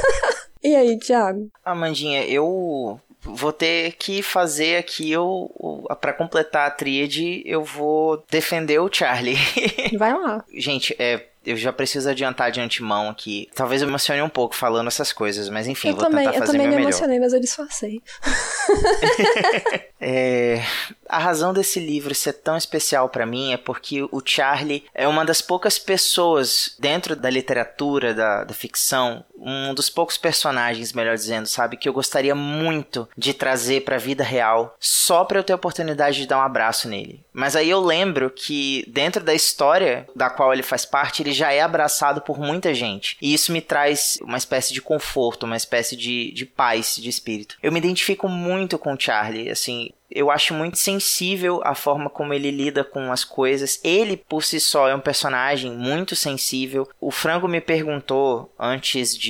e aí, Thiago? Amandinha, eu vou ter que fazer aqui o para completar a tríade, eu vou defender o Charlie. Vai lá. Gente, é eu já preciso adiantar de antemão aqui. Talvez eu emocione um pouco falando essas coisas, mas enfim, eu vou também, tentar fazer Eu também me emocionei, mas eu disfarcei. é, a razão desse livro ser tão especial para mim é porque o Charlie é uma das poucas pessoas dentro da literatura, da, da ficção, um dos poucos personagens, melhor dizendo, sabe, que eu gostaria muito de trazer para a vida real, só para eu ter a oportunidade de dar um abraço nele. Mas aí eu lembro que dentro da história da qual ele faz parte, ele já é abraçado por muita gente. E isso me traz uma espécie de conforto, uma espécie de, de paz de espírito. Eu me identifico muito com o Charlie, assim, eu acho muito sensível a forma como ele lida com as coisas. Ele, por si só, é um personagem muito sensível. O Frango me perguntou, antes de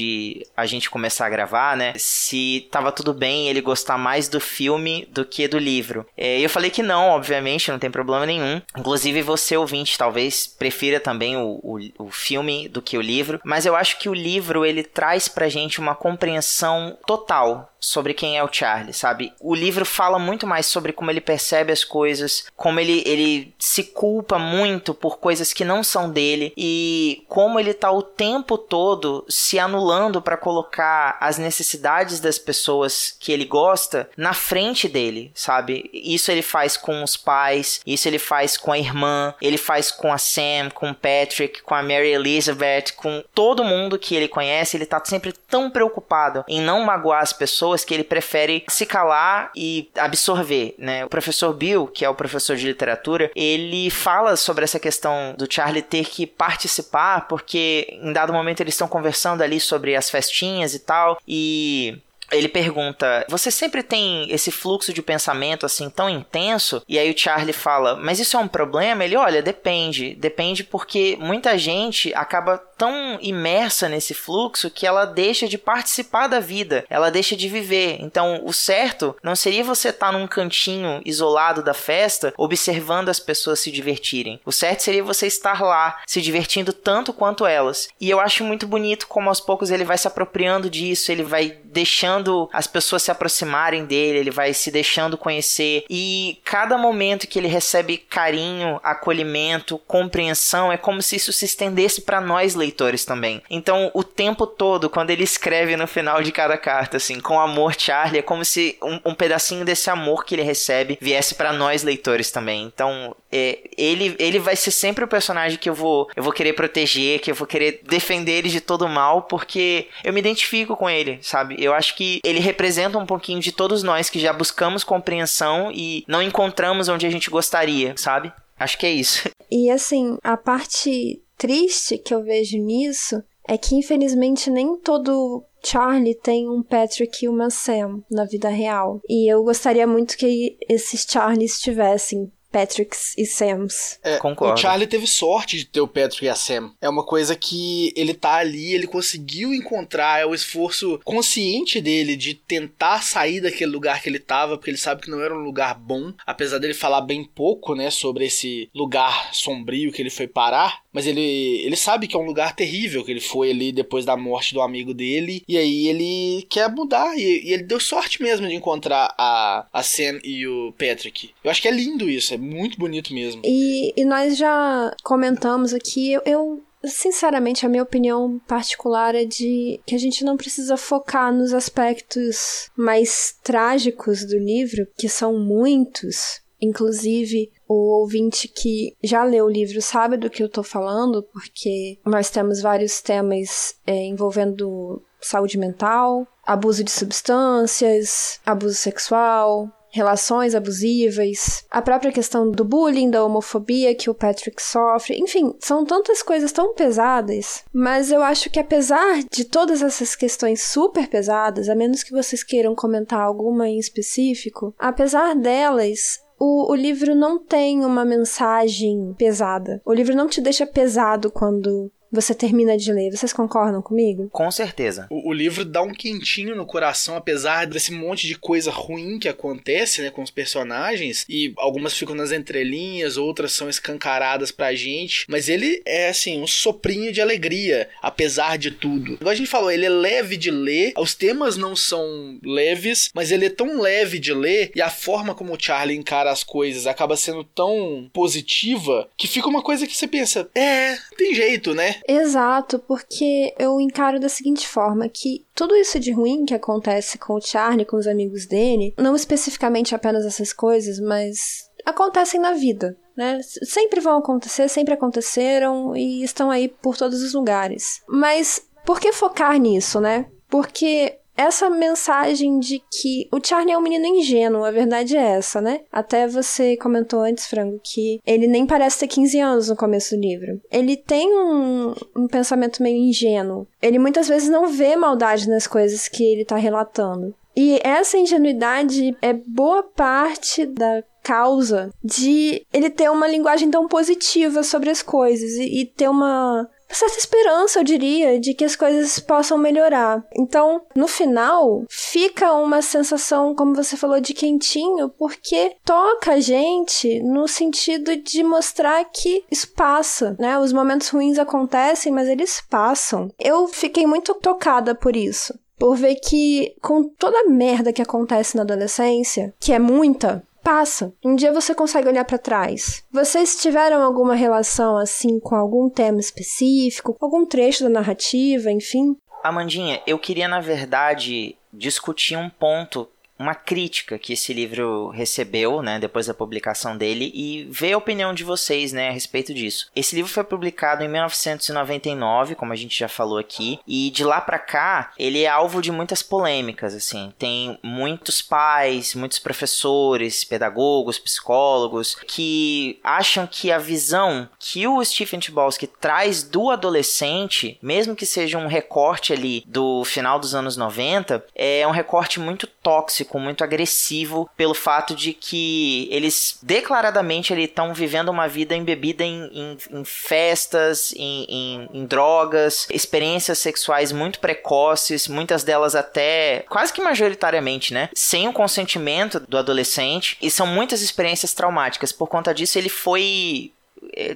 a gente começar a gravar, né, se tava tudo bem ele gostar mais do filme do que do livro. É, eu falei que não, obviamente, não tem problema nenhum. Inclusive, você, ouvinte, talvez prefira também o, o, o filme do que o livro. Mas eu acho que o livro, ele traz pra gente uma compreensão total sobre quem é o Charlie, sabe? O livro fala muito mais sobre como ele percebe as coisas, como ele, ele se culpa muito por coisas que não são dele e como ele tá o tempo todo se anulando para colocar as necessidades das pessoas que ele gosta na frente dele, sabe? Isso ele faz com os pais, isso ele faz com a irmã, ele faz com a Sam, com o Patrick, com a Mary Elizabeth, com todo mundo que ele conhece, ele tá sempre tão preocupado em não magoar as pessoas que ele prefere se calar e absorver, né? O professor Bill, que é o professor de literatura, ele fala sobre essa questão do Charlie ter que participar, porque em dado momento eles estão conversando ali sobre as festinhas e tal, e ele pergunta: Você sempre tem esse fluxo de pensamento assim tão intenso? E aí o Charlie fala: Mas isso é um problema? Ele: Olha, depende. Depende porque muita gente acaba tão imersa nesse fluxo que ela deixa de participar da vida, ela deixa de viver. Então, o certo não seria você estar tá num cantinho isolado da festa, observando as pessoas se divertirem. O certo seria você estar lá, se divertindo tanto quanto elas. E eu acho muito bonito como aos poucos ele vai se apropriando disso, ele vai deixando as pessoas se aproximarem dele, ele vai se deixando conhecer. E cada momento que ele recebe carinho, acolhimento, compreensão, é como se isso se estendesse para nós leitores também. Então, o tempo todo, quando ele escreve no final de cada carta, assim, com amor, Charlie, é como se um, um pedacinho desse amor que ele recebe viesse para nós leitores também. Então, É, ele, ele vai ser sempre o personagem que eu vou, eu vou querer proteger, que eu vou querer defender ele de todo mal, porque eu me identifico com ele, sabe? Eu acho que ele representa um pouquinho de todos nós que já buscamos compreensão e não encontramos onde a gente gostaria, sabe? Acho que é isso. E assim, a parte triste que eu vejo nisso é que infelizmente nem todo Charlie tem um Patrick e uma Sam na vida real. E eu gostaria muito que esses Charlies tivessem Patricks e Sams. É, Concordo. O Charlie teve sorte de ter o Patrick e a Sam. É uma coisa que ele tá ali, ele conseguiu encontrar, é o esforço consciente dele de tentar sair daquele lugar que ele tava, porque ele sabe que não era um lugar bom, apesar dele falar bem pouco, né, sobre esse lugar sombrio que ele foi parar, mas ele, ele sabe que é um lugar terrível que ele foi ali depois da morte do amigo dele, e aí ele quer mudar, e, e ele deu sorte mesmo de encontrar a, a Sam e o Patrick. Eu acho que é lindo isso, é muito bonito mesmo. E, e nós já comentamos aqui, eu, eu Sinceramente, a minha opinião particular é de que a gente não precisa focar nos aspectos mais trágicos do livro, que são muitos. Inclusive, o ouvinte que já leu o livro sabe do que eu tô falando, porque nós temos vários temas é, envolvendo saúde mental, abuso de substâncias, abuso sexual, relações abusivas, a própria questão do bullying, da homofobia que o Patrick sofre, enfim, são tantas coisas tão pesadas, mas eu acho que apesar de todas essas questões super pesadas, a menos que vocês queiram comentar alguma em específico, apesar delas, o, o, livro não tem uma mensagem pesada. O livro não te deixa pesado quando você termina de ler. Vocês concordam comigo? Com certeza. O, o, livro dá um quentinho no coração, apesar desse monte de coisa ruim que acontece, né, com os personagens, e algumas ficam nas entrelinhas, outras são escancaradas pra gente, mas ele é, assim, um soprinho de alegria, apesar de tudo. Igual a gente falou, ele é leve de ler, os temas não são leves, mas ele é tão leve de ler, e a forma como o Charlie encara as coisas acaba sendo tão positiva, que fica uma coisa que você pensa, é, tem jeito, né? Exato, porque eu encaro da seguinte forma que tudo isso de ruim que acontece com o Charlie, com os amigos dele, não especificamente apenas essas coisas, mas acontecem na vida, né? Sempre vão acontecer, sempre aconteceram e estão aí por todos os lugares. Mas por que focar nisso, né? Porque essa mensagem de que o Charlie é um menino ingênuo, a verdade é essa, né? Até você comentou antes, Frango, que ele nem parece ter 15 anos no começo do livro. Ele tem um, um pensamento meio ingênuo. Ele muitas vezes não vê maldade nas coisas que ele tá relatando. E essa ingenuidade é boa parte da causa de ele ter uma linguagem tão positiva sobre as coisas e, e ter uma certa esperança, eu diria, de que as coisas possam melhorar. Então, no final, fica uma sensação, como você falou, de quentinho, porque toca a gente no sentido de mostrar que isso passa, né? Os momentos ruins acontecem, mas eles passam. Eu fiquei muito tocada por isso por ver que com toda a merda que acontece na adolescência, que é muita, passa. Um dia você consegue olhar para trás. Vocês tiveram alguma relação assim com algum tema específico, algum trecho da narrativa, enfim? Amandinha, eu queria na verdade discutir um ponto uma crítica que esse livro recebeu, né, depois da publicação dele e ver a opinião de vocês, né, a respeito disso. Esse livro foi publicado em 1999, como a gente já falou aqui, e de lá para cá ele é alvo de muitas polêmicas, assim. Tem muitos pais, muitos professores, pedagogos, psicólogos que acham que a visão que o Stephen Chbosky traz do adolescente, mesmo que seja um recorte ali do final dos anos 90, é um recorte muito tóxico muito agressivo pelo fato de que eles declaradamente estão vivendo uma vida embebida em, em, em festas, em, em, drogas, experiências sexuais muito precoces, muitas delas até quase que majoritariamente, né? Sem o consentimento do adolescente, e são muitas experiências traumáticas. Por conta disso, ele foi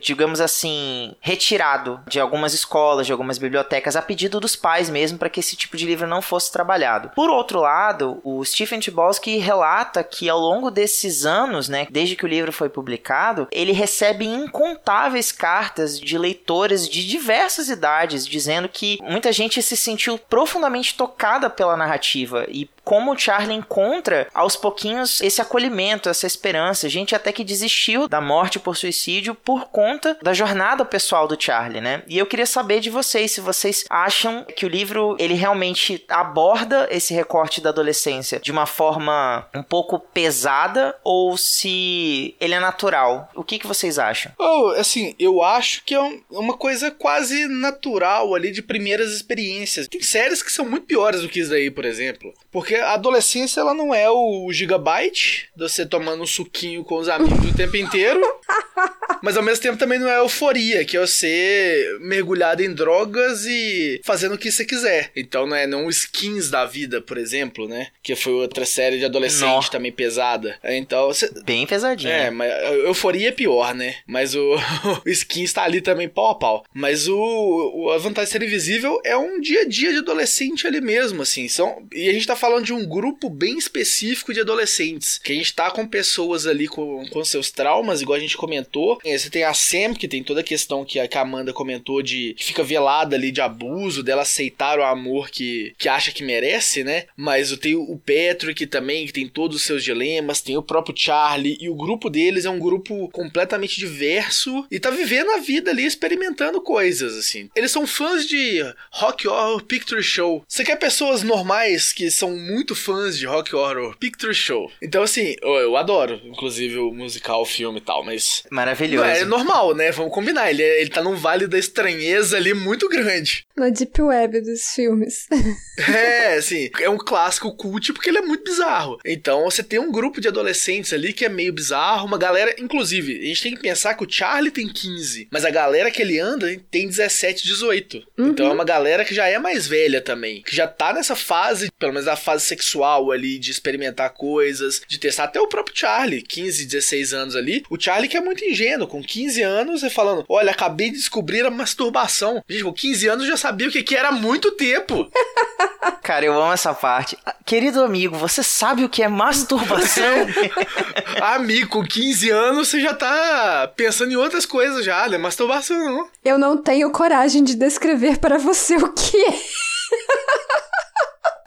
digamos assim, retirado de algumas escolas, de algumas bibliotecas, a pedido dos pais mesmo, para que esse tipo de livro não fosse trabalhado. Por outro lado, o Stephen Chbosky relata que ao longo desses anos, né, desde que o livro foi publicado, ele recebe incontáveis cartas de leitores de diversas idades, dizendo que muita gente se sentiu profundamente tocada pela narrativa e como o Charlie encontra aos pouquinhos esse acolhimento, essa esperança. Gente até que desistiu da morte por suicídio por conta da jornada pessoal do Charlie, né? E eu queria saber de vocês se vocês acham que o livro ele realmente aborda esse recorte da adolescência de uma forma um pouco pesada ou se ele é natural. O que, que vocês acham? Oh, assim, eu acho que é um, uma coisa quase natural ali de primeiras experiências. Tem séries que são muito piores do que isso daí, por exemplo. Porque a adolescência ela não é o gigabyte, de você tomando um suquinho com os amigos o tempo inteiro. Mas ao mesmo tempo também não é euforia, que é você mergulhado em drogas e fazendo o que você quiser. Então não é não skins da vida, por exemplo, né? Que foi outra série de adolescente Nossa. também pesada. Então você... Bem pesadinha. É, mas euforia é pior, né? Mas o, o skins tá ali também pau a pau. Mas o, o a vantagem de ser invisível é um dia a dia de adolescente ali mesmo, assim. São, e a gente tá falando de um grupo bem específico de adolescentes. Que a gente tá com pessoas ali com, com seus traumas, igual a gente comentou. É, você tem a Sam, que tem toda a questão que a, que a Amanda comentou de que fica velada ali de abuso, dela aceitar o amor que, que acha que merece, né? Mas eu tenho o Patrick também, que tem todos os seus dilemas, tem o próprio Charlie, e o grupo deles é um grupo completamente diverso e tá vivendo a vida ali, experimentando coisas, assim. Eles são fãs de Rock Horror Picture Show. Você quer pessoas normais que são muito fãs de Rock Horror Picture Show. Então, assim, eu, eu adoro, inclusive, o musical, o filme e tal, mas. Maravilhoso. é normal, né? Vamos combinar. Ele, é, ele tá num vale da estranheza ali muito grande. Na Deep Web dos filmes. é, assim, é um clássico cult porque ele é muito bizarro. Então, você tem um grupo de adolescentes ali que é meio bizarro, uma galera, inclusive, a gente tem que pensar que o Charlie tem 15, mas a galera que ele anda tem 17, 18. Uhum. Então é uma galera que já é mais velha também, que já tá nessa fase, pelo menos a fase sexual ali, de experimentar coisas, de testar até o próprio Charlie, 15, 16 anos ali. O Charlie que é muito ingênuo, com 15 anos, e falando: Olha, acabei de descobrir a masturbação. Gente, com 15 anos eu já sabia o que, que era há muito tempo. Cara, eu amo essa parte. Querido amigo, você sabe o que é masturbação? amigo, com 15 anos você já tá pensando em outras coisas já, não é masturbação não. Eu não tenho coragem de descrever para você o que é.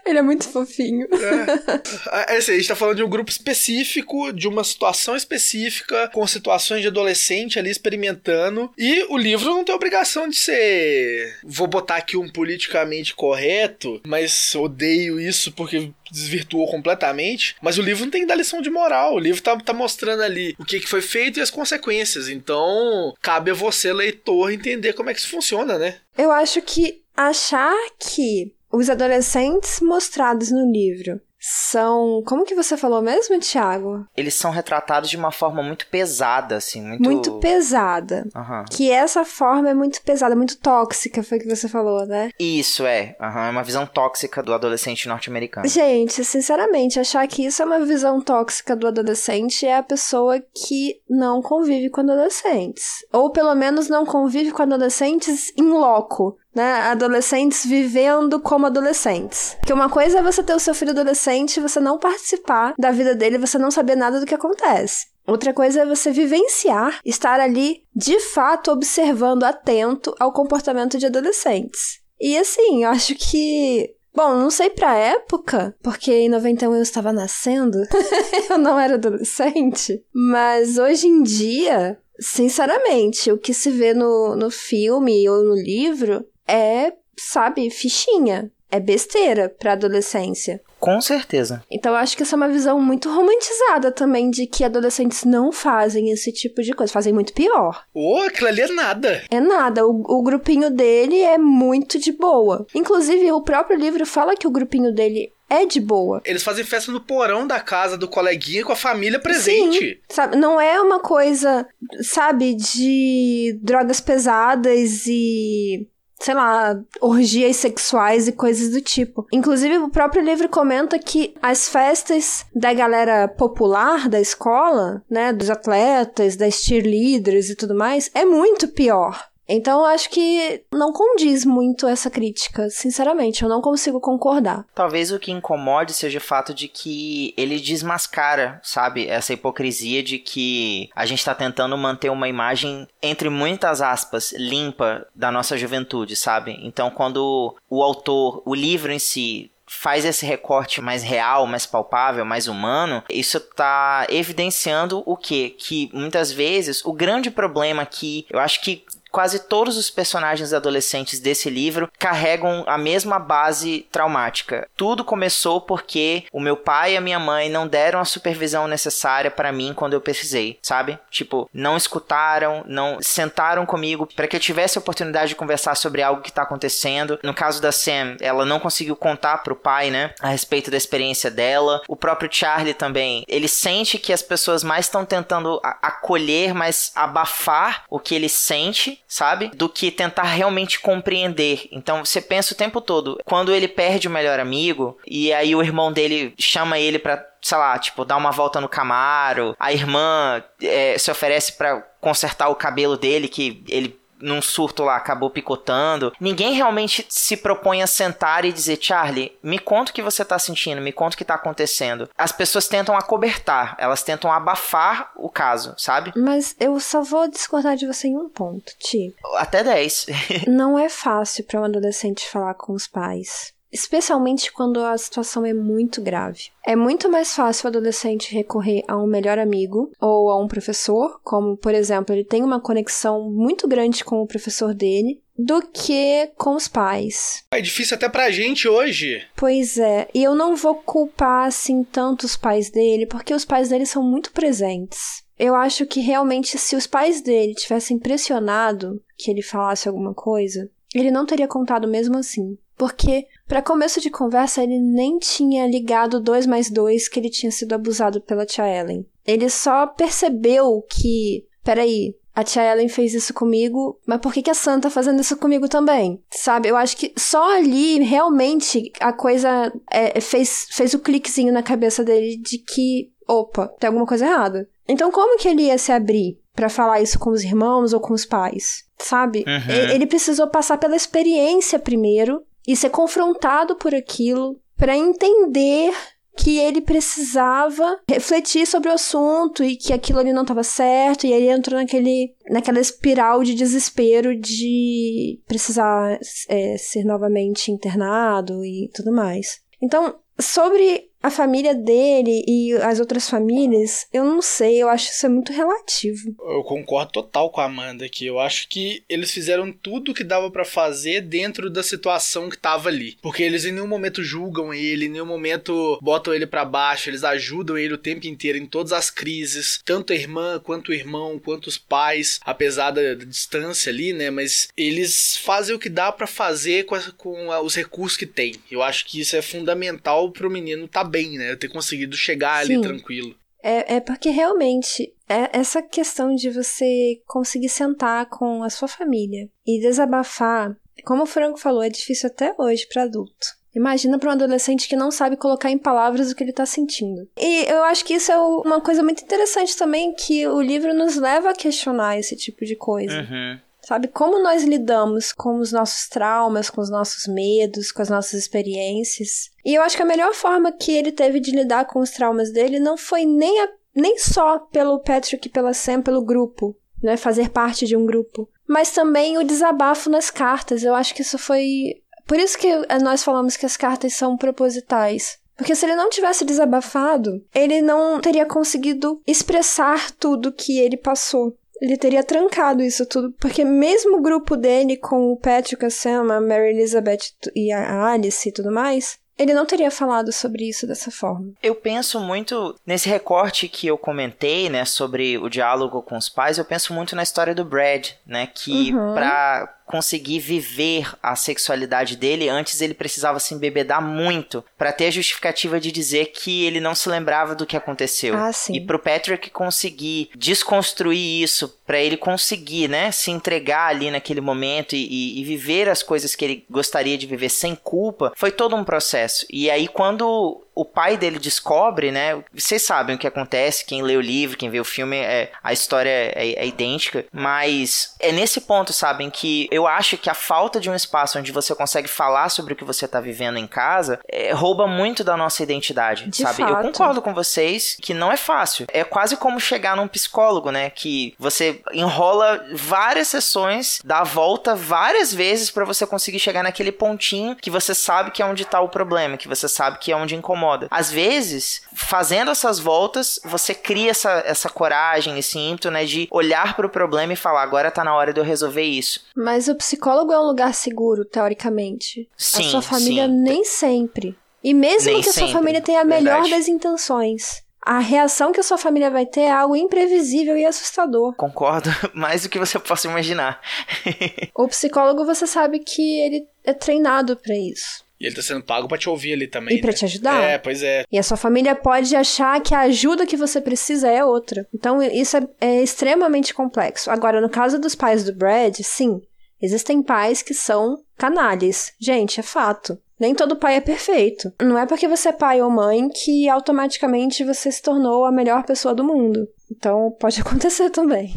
Ele é muito fofinho. É. é assim, a gente tá falando de um grupo específico, de uma situação específica, com situações de adolescente ali experimentando. E o livro não tem obrigação de ser. Vou botar aqui um politicamente correto, mas odeio isso porque desvirtuou completamente. Mas o livro não tem que dar lição de moral. O livro tá, tá mostrando ali o que, que foi feito e as consequências. Então, cabe a você, leitor, entender como é que isso funciona, né? Eu acho que achar que os adolescentes mostrados no livro são. Como que você falou mesmo, Thiago? Eles são retratados de uma forma muito pesada, assim. Muito, muito pesada. Uhum. Que essa forma é muito pesada, muito tóxica, foi o que você falou, né? Isso, é. Uhum. É uma visão tóxica do adolescente norte-americano. Gente, sinceramente, achar que isso é uma visão tóxica do adolescente é a pessoa que não convive com adolescentes. Ou pelo menos não convive com adolescentes em loco né, adolescentes vivendo como adolescentes. Que uma coisa é você ter o seu filho adolescente e você não participar da vida dele, você não saber nada do que acontece. Outra coisa é você vivenciar, estar ali de fato observando atento ao comportamento de adolescentes. E assim, eu acho que Bom, não sei pra época, porque em 91 eu estava nascendo, eu não era adolescente, mas hoje em dia, sinceramente, o que se vê no, no filme ou no livro é, sabe, fichinha. É besteira pra adolescência. Com certeza. Então eu acho que essa é uma visão muito romantizada também de que adolescentes não fazem esse tipo de coisa, fazem muito pior. Ô, oh, aquilo ali é nada. É nada. O, o grupinho dele é muito de boa. Inclusive, o próprio livro fala que o grupinho dele é de boa. Eles fazem festa no porão da casa do coleguinha com a família presente. Sim, sabe? Não é uma coisa, sabe, de drogas pesadas e sei lá, orgias sexuais e coisas do tipo. Inclusive, o próprio livro comenta que as festas da galera popular da escola, né, dos atletas, das cheerleaders e tudo mais, é muito pior. Então eu acho que não condiz muito essa crítica, sinceramente, eu não consigo concordar. Talvez o que incomode seja o fato de que ele desmascara, sabe, essa hipocrisia de que a gente está tentando manter uma imagem, entre muitas aspas, limpa da nossa juventude, sabe? Então quando o autor, o livro em si, faz esse recorte mais real, mais palpável, mais humano, isso tá evidenciando o quê? Que muitas vezes o grande problema que eu acho que quase todos os personagens adolescentes desse livro carregam a mesma base traumática. Tudo começou porque o meu pai e a minha mãe não deram a supervisão necessária para mim quando eu precisei, sabe? Tipo, não escutaram, não sentaram comigo para que eu tivesse a oportunidade de conversar sobre algo que tá acontecendo. No caso da Sam, ela não conseguiu contar pro pai, né, a respeito da experiência dela. O próprio Charlie também, ele sente que as pessoas mais estão tentando acolher, mas abafar o que ele sente sabe? Do que tentar realmente compreender. Então você pensa o tempo todo, quando ele perde o melhor amigo e aí o irmão dele chama ele para sei lá, tipo, dar uma volta no Camaro. A irmã é, se oferece para consertar o cabelo dele, que ele num surto lá acabou picotando. Ninguém realmente se propõe a sentar e dizer, Charlie, me conta o que você tá sentindo, me conta o que tá acontecendo. As pessoas tentam acobertar, elas tentam abafar o caso, sabe? Mas eu só vou discordar de você em um ponto, Ti. Até 10. Não é fácil para um adolescente falar com os pais especialmente quando a situação é muito grave. É muito mais fácil o adolescente recorrer a um melhor amigo ou a um professor, como por exemplo, ele tem uma conexão muito grande com o professor dele, do que com os pais. É difícil até pra gente hoje. Pois é, e eu não vou culpar assim tanto os pais dele, porque os pais dele são muito presentes. Eu acho que realmente se os pais dele tivessem pressionado que ele falasse alguma coisa, ele não teria contado mesmo assim. Porque, para começo de conversa, ele nem tinha ligado dois mais dois que ele tinha sido abusado pela tia Ellen. Ele só percebeu que, peraí, a tia Ellen fez isso comigo, mas por que, que a Santa tá fazendo isso comigo também? Sabe? Eu acho que só ali realmente a coisa é, fez, fez o cliquezinho na cabeça dele de que, opa, tem alguma coisa errada. Então, como que ele ia se abrir para falar isso com os irmãos ou com os pais? Sabe? Uhum. Ele precisou passar pela experiência primeiro e ser confrontado por aquilo para entender que ele precisava refletir sobre o assunto e que aquilo ali não estava certo, e ele entrou naquele, naquela espiral de desespero de precisar é, ser novamente internado e tudo mais. Então, sobre a família dele e as outras famílias, eu não sei, eu acho isso é muito relativo. Eu concordo total com a Amanda aqui. Eu acho que eles fizeram tudo o que dava para fazer dentro da situação que tava ali. Porque eles em nenhum momento julgam ele, em nenhum momento botam ele para baixo, eles ajudam ele o tempo inteiro em todas as crises, tanto a irmã quanto o irmão, quanto os pais, apesar da, da distância ali, né? Mas eles fazem o que dá para fazer com, a, com a, os recursos que tem. Eu acho que isso é fundamental pro menino tá bem, né? Ter conseguido chegar Sim. ali tranquilo. É, é porque realmente é essa questão de você conseguir sentar com a sua família e desabafar, como o Franco falou, é difícil até hoje para adulto. Imagina para um adolescente que não sabe colocar em palavras o que ele está sentindo. E eu acho que isso é uma coisa muito interessante também, que o livro nos leva a questionar esse tipo de coisa. Uhum. Sabe como nós lidamos com os nossos traumas, com os nossos medos, com as nossas experiências. E eu acho que a melhor forma que ele teve de lidar com os traumas dele não foi nem, a, nem só pelo Patrick pela Sam, pelo grupo, né, fazer parte de um grupo, mas também o desabafo nas cartas. Eu acho que isso foi por isso que nós falamos que as cartas são propositais. Porque se ele não tivesse desabafado, ele não teria conseguido expressar tudo que ele passou ele teria trancado isso tudo, porque mesmo o grupo dele com o Patrick, a Sam, a Mary Elizabeth e a Alice e tudo mais, ele não teria falado sobre isso dessa forma. Eu penso muito nesse recorte que eu comentei, né, sobre o diálogo com os pais, eu penso muito na história do Brad, né, que uhum. pra conseguir viver a sexualidade dele, antes ele precisava se embebedar muito para ter a justificativa de dizer que ele não se lembrava do que aconteceu. Ah, sim. E pro Patrick conseguir desconstruir isso, para ele conseguir, né, se entregar ali naquele momento e, e, e viver as coisas que ele gostaria de viver sem culpa, foi todo um processo. E aí quando o pai dele descobre, né? Vocês sabem o que acontece, quem lê o livro, quem vê o filme, é, a história é, é idêntica, mas é nesse ponto, sabem, que eu acho que a falta de um espaço onde você consegue falar sobre o que você tá vivendo em casa é, rouba muito da nossa identidade, De sabe? fato. Eu concordo com vocês que não é fácil. É quase como chegar num psicólogo, né? Que você enrola várias sessões, dá a volta várias vezes para você conseguir chegar naquele pontinho que você sabe que é onde tá o problema, que você sabe que é onde incomoda. Às vezes, fazendo essas voltas, você cria essa, essa coragem, esse ímpeto, né? De olhar para o problema e falar, agora tá na hora de eu resolver isso. Mas o psicólogo é um lugar seguro, teoricamente. Sim, a sua família sim. nem sempre. E mesmo Nem que a sua sempre, família tenha a melhor verdade. das intenções, a reação que a sua família vai ter é algo imprevisível e assustador. Concordo mais do que você possa imaginar. O psicólogo, você sabe que ele é treinado pra isso. E ele tá sendo pago pra te ouvir ali também. E pra né? te ajudar. É, pois é. E a sua família pode achar que a ajuda que você precisa é outra. Então, isso é, é extremamente complexo. Agora, no caso dos pais do Brad, sim, existem pais que são canalhas. Gente, é fato. Nem todo pai é perfeito. Não é porque você é pai ou mãe que automaticamente você se tornou a melhor pessoa do mundo. Então, pode acontecer também.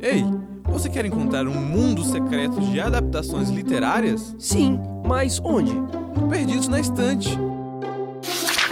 Ei, você quer encontrar um mundo secreto de adaptações literárias? Sim, mas onde? Perdidos na Estante.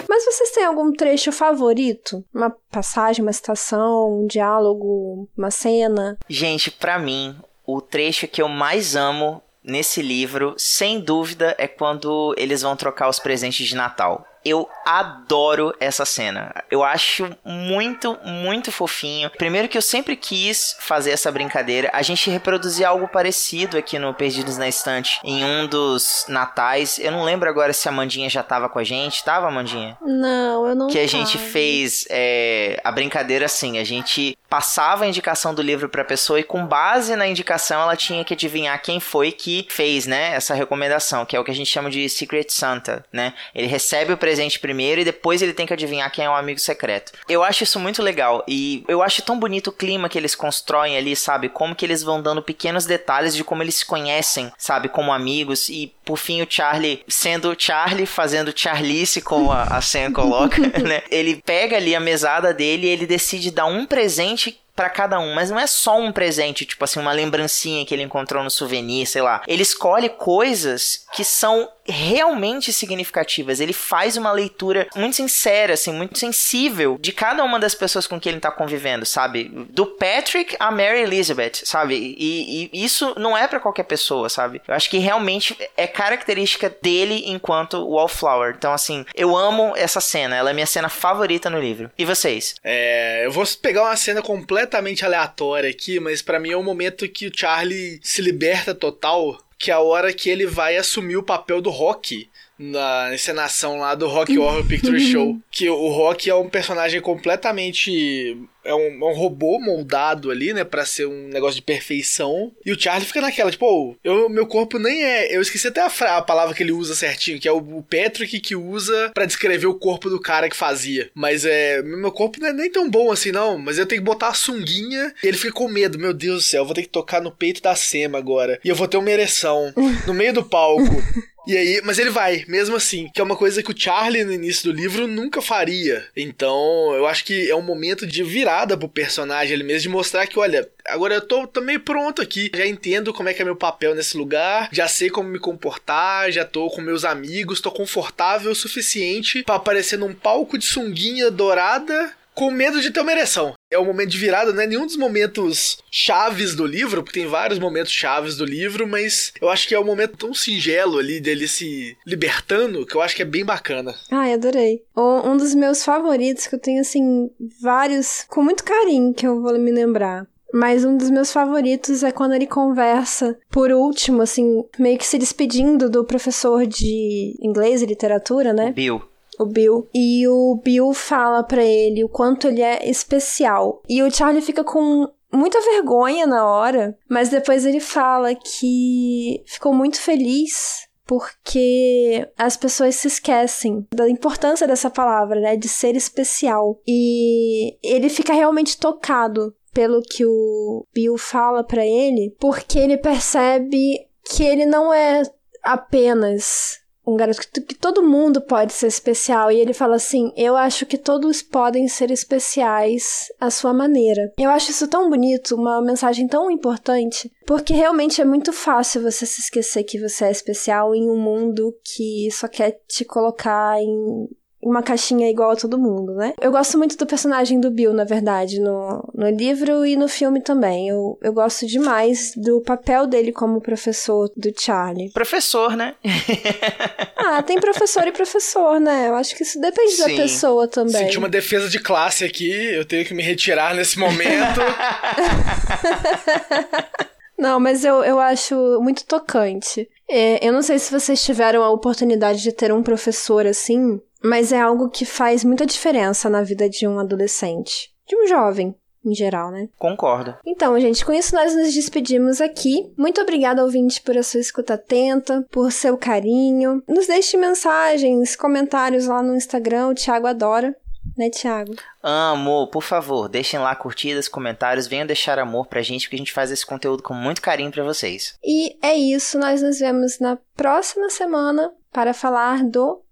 Mas vocês têm algum trecho favorito? Uma passagem, uma citação, um diálogo, uma cena? Gente, pra mim, o trecho que eu mais amo nesse livro, sem dúvida, é quando eles vão trocar os presentes de Natal. Eu adoro essa cena. Eu acho muito, muito fofinho. Primeiro que eu sempre quis fazer essa brincadeira. A gente reproduzir algo parecido aqui no Perdidos na Estante em um dos natais. Eu não lembro agora se a Mandinha já tava com a gente. Tava, Mandinha? Não, eu não que a gente tava. fez é, a brincadeira assim, a gente passava a indicação do livro pra pessoa e com base na indicação ela tinha que adivinhar quem foi que fez, né, essa recomendação, que é o que a gente chama de Secret Santa, né? Ele recebe o presente primeiro e depois ele tem que adivinhar quem é o amigo secreto. Eu acho isso muito legal e eu acho tão bonito o clima que eles constroem ali, sabe? Como que eles vão dando pequenos detalhes de como eles se conhecem, sabe, como amigos e por fim o Charlie sendo Charlie fazendo Charlice como a, a Sam coloca, né? Ele pega ali a mesada dele e ele decide dar um presente pra cada um, mas não é só um presente, tipo assim, uma lembrancinha que ele encontrou no souvenir, sei lá. Ele escolhe coisas que são realmente significativas. Ele faz uma leitura muito sincera, assim, muito sensível de cada uma das pessoas com quem ele tá convivendo, sabe? Do Patrick a Mary Elizabeth, sabe? E, e isso não é pra qualquer pessoa, sabe? Eu acho que realmente é característica dele enquanto Wallflower. Então, assim, eu amo essa cena. Ela é minha cena favorita no livro. E vocês? É, eu vou pegar uma cena completamente aleatória aqui, mas pra mim é o momento que o Charlie se liberta total, que é a hora que ele vai assumir o papel do Rock na encenação lá do Rock Horror Picture Show. Que o Rock é um personagem completamente. É um, é um robô moldado ali, né? Pra ser um negócio de perfeição. E o Charlie fica naquela, tipo, "Ô, eu, meu corpo nem é. Eu esqueci até a, a palavra que ele usa certinho, que é o, o Patrick que usa pra descrever o corpo do cara que fazia. Mas é. Meu corpo não é nem tão bom assim, não. Mas eu tenho que botar a sunguinha. E ele fica com medo. Meu Deus do céu, eu vou ter que tocar no peito da Sema agora. E eu vou ter uma ereção no meio do palco. E aí, mas ele vai, mesmo assim, que é uma coisa que o Charlie no início do livro nunca faria. Então, eu acho que é um momento de virada pro personagem ele mesmo, de mostrar que, olha, agora eu tô, tô meio pronto aqui, já entendo como é que é meu papel nesse lugar, já sei como me comportar, já tô com meus amigos, tô confortável o suficiente pra aparecer num palco de sunguinha dourada com medo de ter uma ereção. É o momento de virada, não é nenhum dos momentos chaves do livro, porque tem vários momentos chaves do livro, mas eu acho que é um momento tão singelo ali dele se libertando que eu acho que é bem bacana. Ai, adorei. O- Um dos meus favoritos, que eu tenho, assim, vários com muito carinho, que eu vou me lembrar. Mas um dos meus favoritos é quando ele conversa, por último, assim, meio que se despedindo do professor de inglês e literatura, né? Bill. O Bill. E o Bill fala pra ele o quanto ele é especial. E o Charlie fica com muita vergonha na hora, mas depois ele fala que ficou muito feliz porque as pessoas se esquecem da importância dessa palavra, né, de ser especial. E ele fica realmente tocado pelo que o Bill fala pra ele, porque ele percebe que ele não é apenas um garoto que, que todo mundo pode ser especial. E ele fala assim: Eu acho que todos podem ser especiais à sua maneira. Eu acho isso tão bonito, uma mensagem tão importante, porque realmente é muito fácil você se esquecer que você é especial em um mundo que só quer te colocar em uma caixinha igual a todo mundo, né? Eu gosto muito do personagem do Bill, na verdade, no, no livro e no filme também. Eu, eu gosto demais do papel dele como professor do Charlie. Professor, né? ah, tem professor e professor, né? Eu acho que isso depende Sim. da pessoa também. Senti uma defesa de classe aqui, eu tenho que me retirar nesse momento. Não, mas eu, eu acho muito tocante. É, eu não sei se vocês tiveram a oportunidade de ter um professor assim, mas é algo que faz muita diferença na vida de um adolescente, de um jovem. Em geral, né? Concordo. Então, gente, com isso nós nos despedimos aqui. Muito obrigada, ouvinte, por a sua escuta atenta, por seu carinho. Nos deixe mensagens, comentários lá no Instagram, o Thiago adora né, Thiago? Amo, por favor, deixem lá curtidas, comentários, venham deixar amor pra gente, porque a gente faz esse conteúdo com muito carinho para vocês. E é isso, nós nos vemos na próxima semana para falar do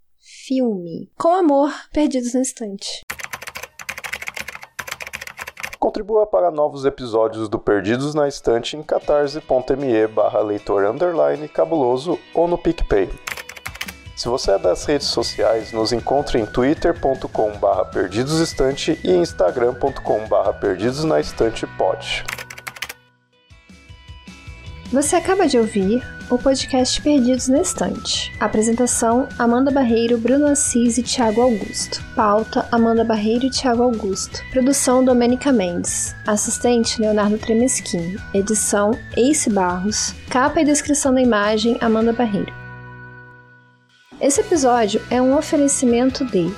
filme. Com amor, Perdidos no Instante. Contribua para novos episódios do Perdidos na Estante em catarse.me barra leitor underline cabuloso ou no PicPay. Se você é das redes sociais, nos encontre em twitter.com barra perdidosestante e instagram.com barra perdidosnaestantepod. Você acaba de ouvir o podcast Perdidos na Estante. Apresentação: Amanda Barreiro, Bruno Assis e Thiago Augusto. Pauta: Amanda Barreiro e Thiago Augusto. Produção: Domênica Mendes. Assistente: Leonardo Tremesquim. Edição: Ace Barros. Capa e descrição da imagem: Amanda Barreiro. Esse episódio é um oferecimento de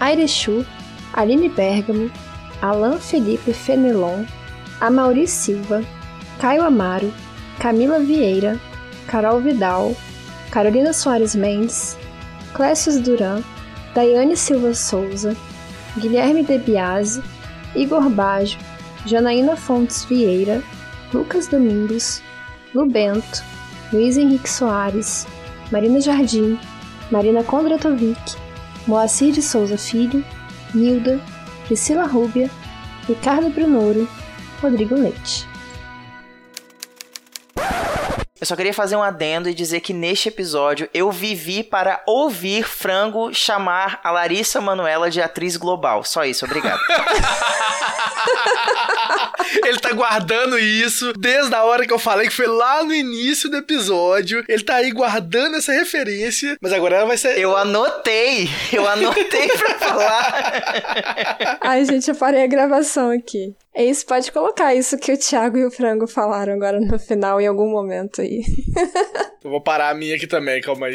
Airechu, Aline Bergamo, Alain Felipe Fenelon, Amaury Silva, Caio Amaro, Camila Vieira, Carol Vidal, Carolina Soares Mendes, Clécius Duran, Daiane Silva Souza, Guilherme Debiase, Igor Baggio, Janaína Fontes Vieira, Lucas Domingos, Lu Bento, Luiz Henrique Soares, Marina Jardim, Marina Kondratovic, Moacir de Souza Filho, Nilda, Priscila Rúbia, Ricardo Brunoro, Rodrigo Leite. Eu só queria fazer um adendo e dizer que neste episódio eu vivi para ouvir Frango chamar a Larissa Manuela de atriz global. Só isso, obrigado. ele tá guardando isso desde a hora que eu falei que foi lá no início do episódio. Ele tá aí guardando essa referência, mas agora ela vai ser. Eu anotei! Eu anotei pra falar. Ai, gente, eu parei a gravação aqui. É isso, pode colocar isso que o Thiago e o Frango falaram agora no final, em algum momento aí. Eu vou parar a minha aqui também, calma aí.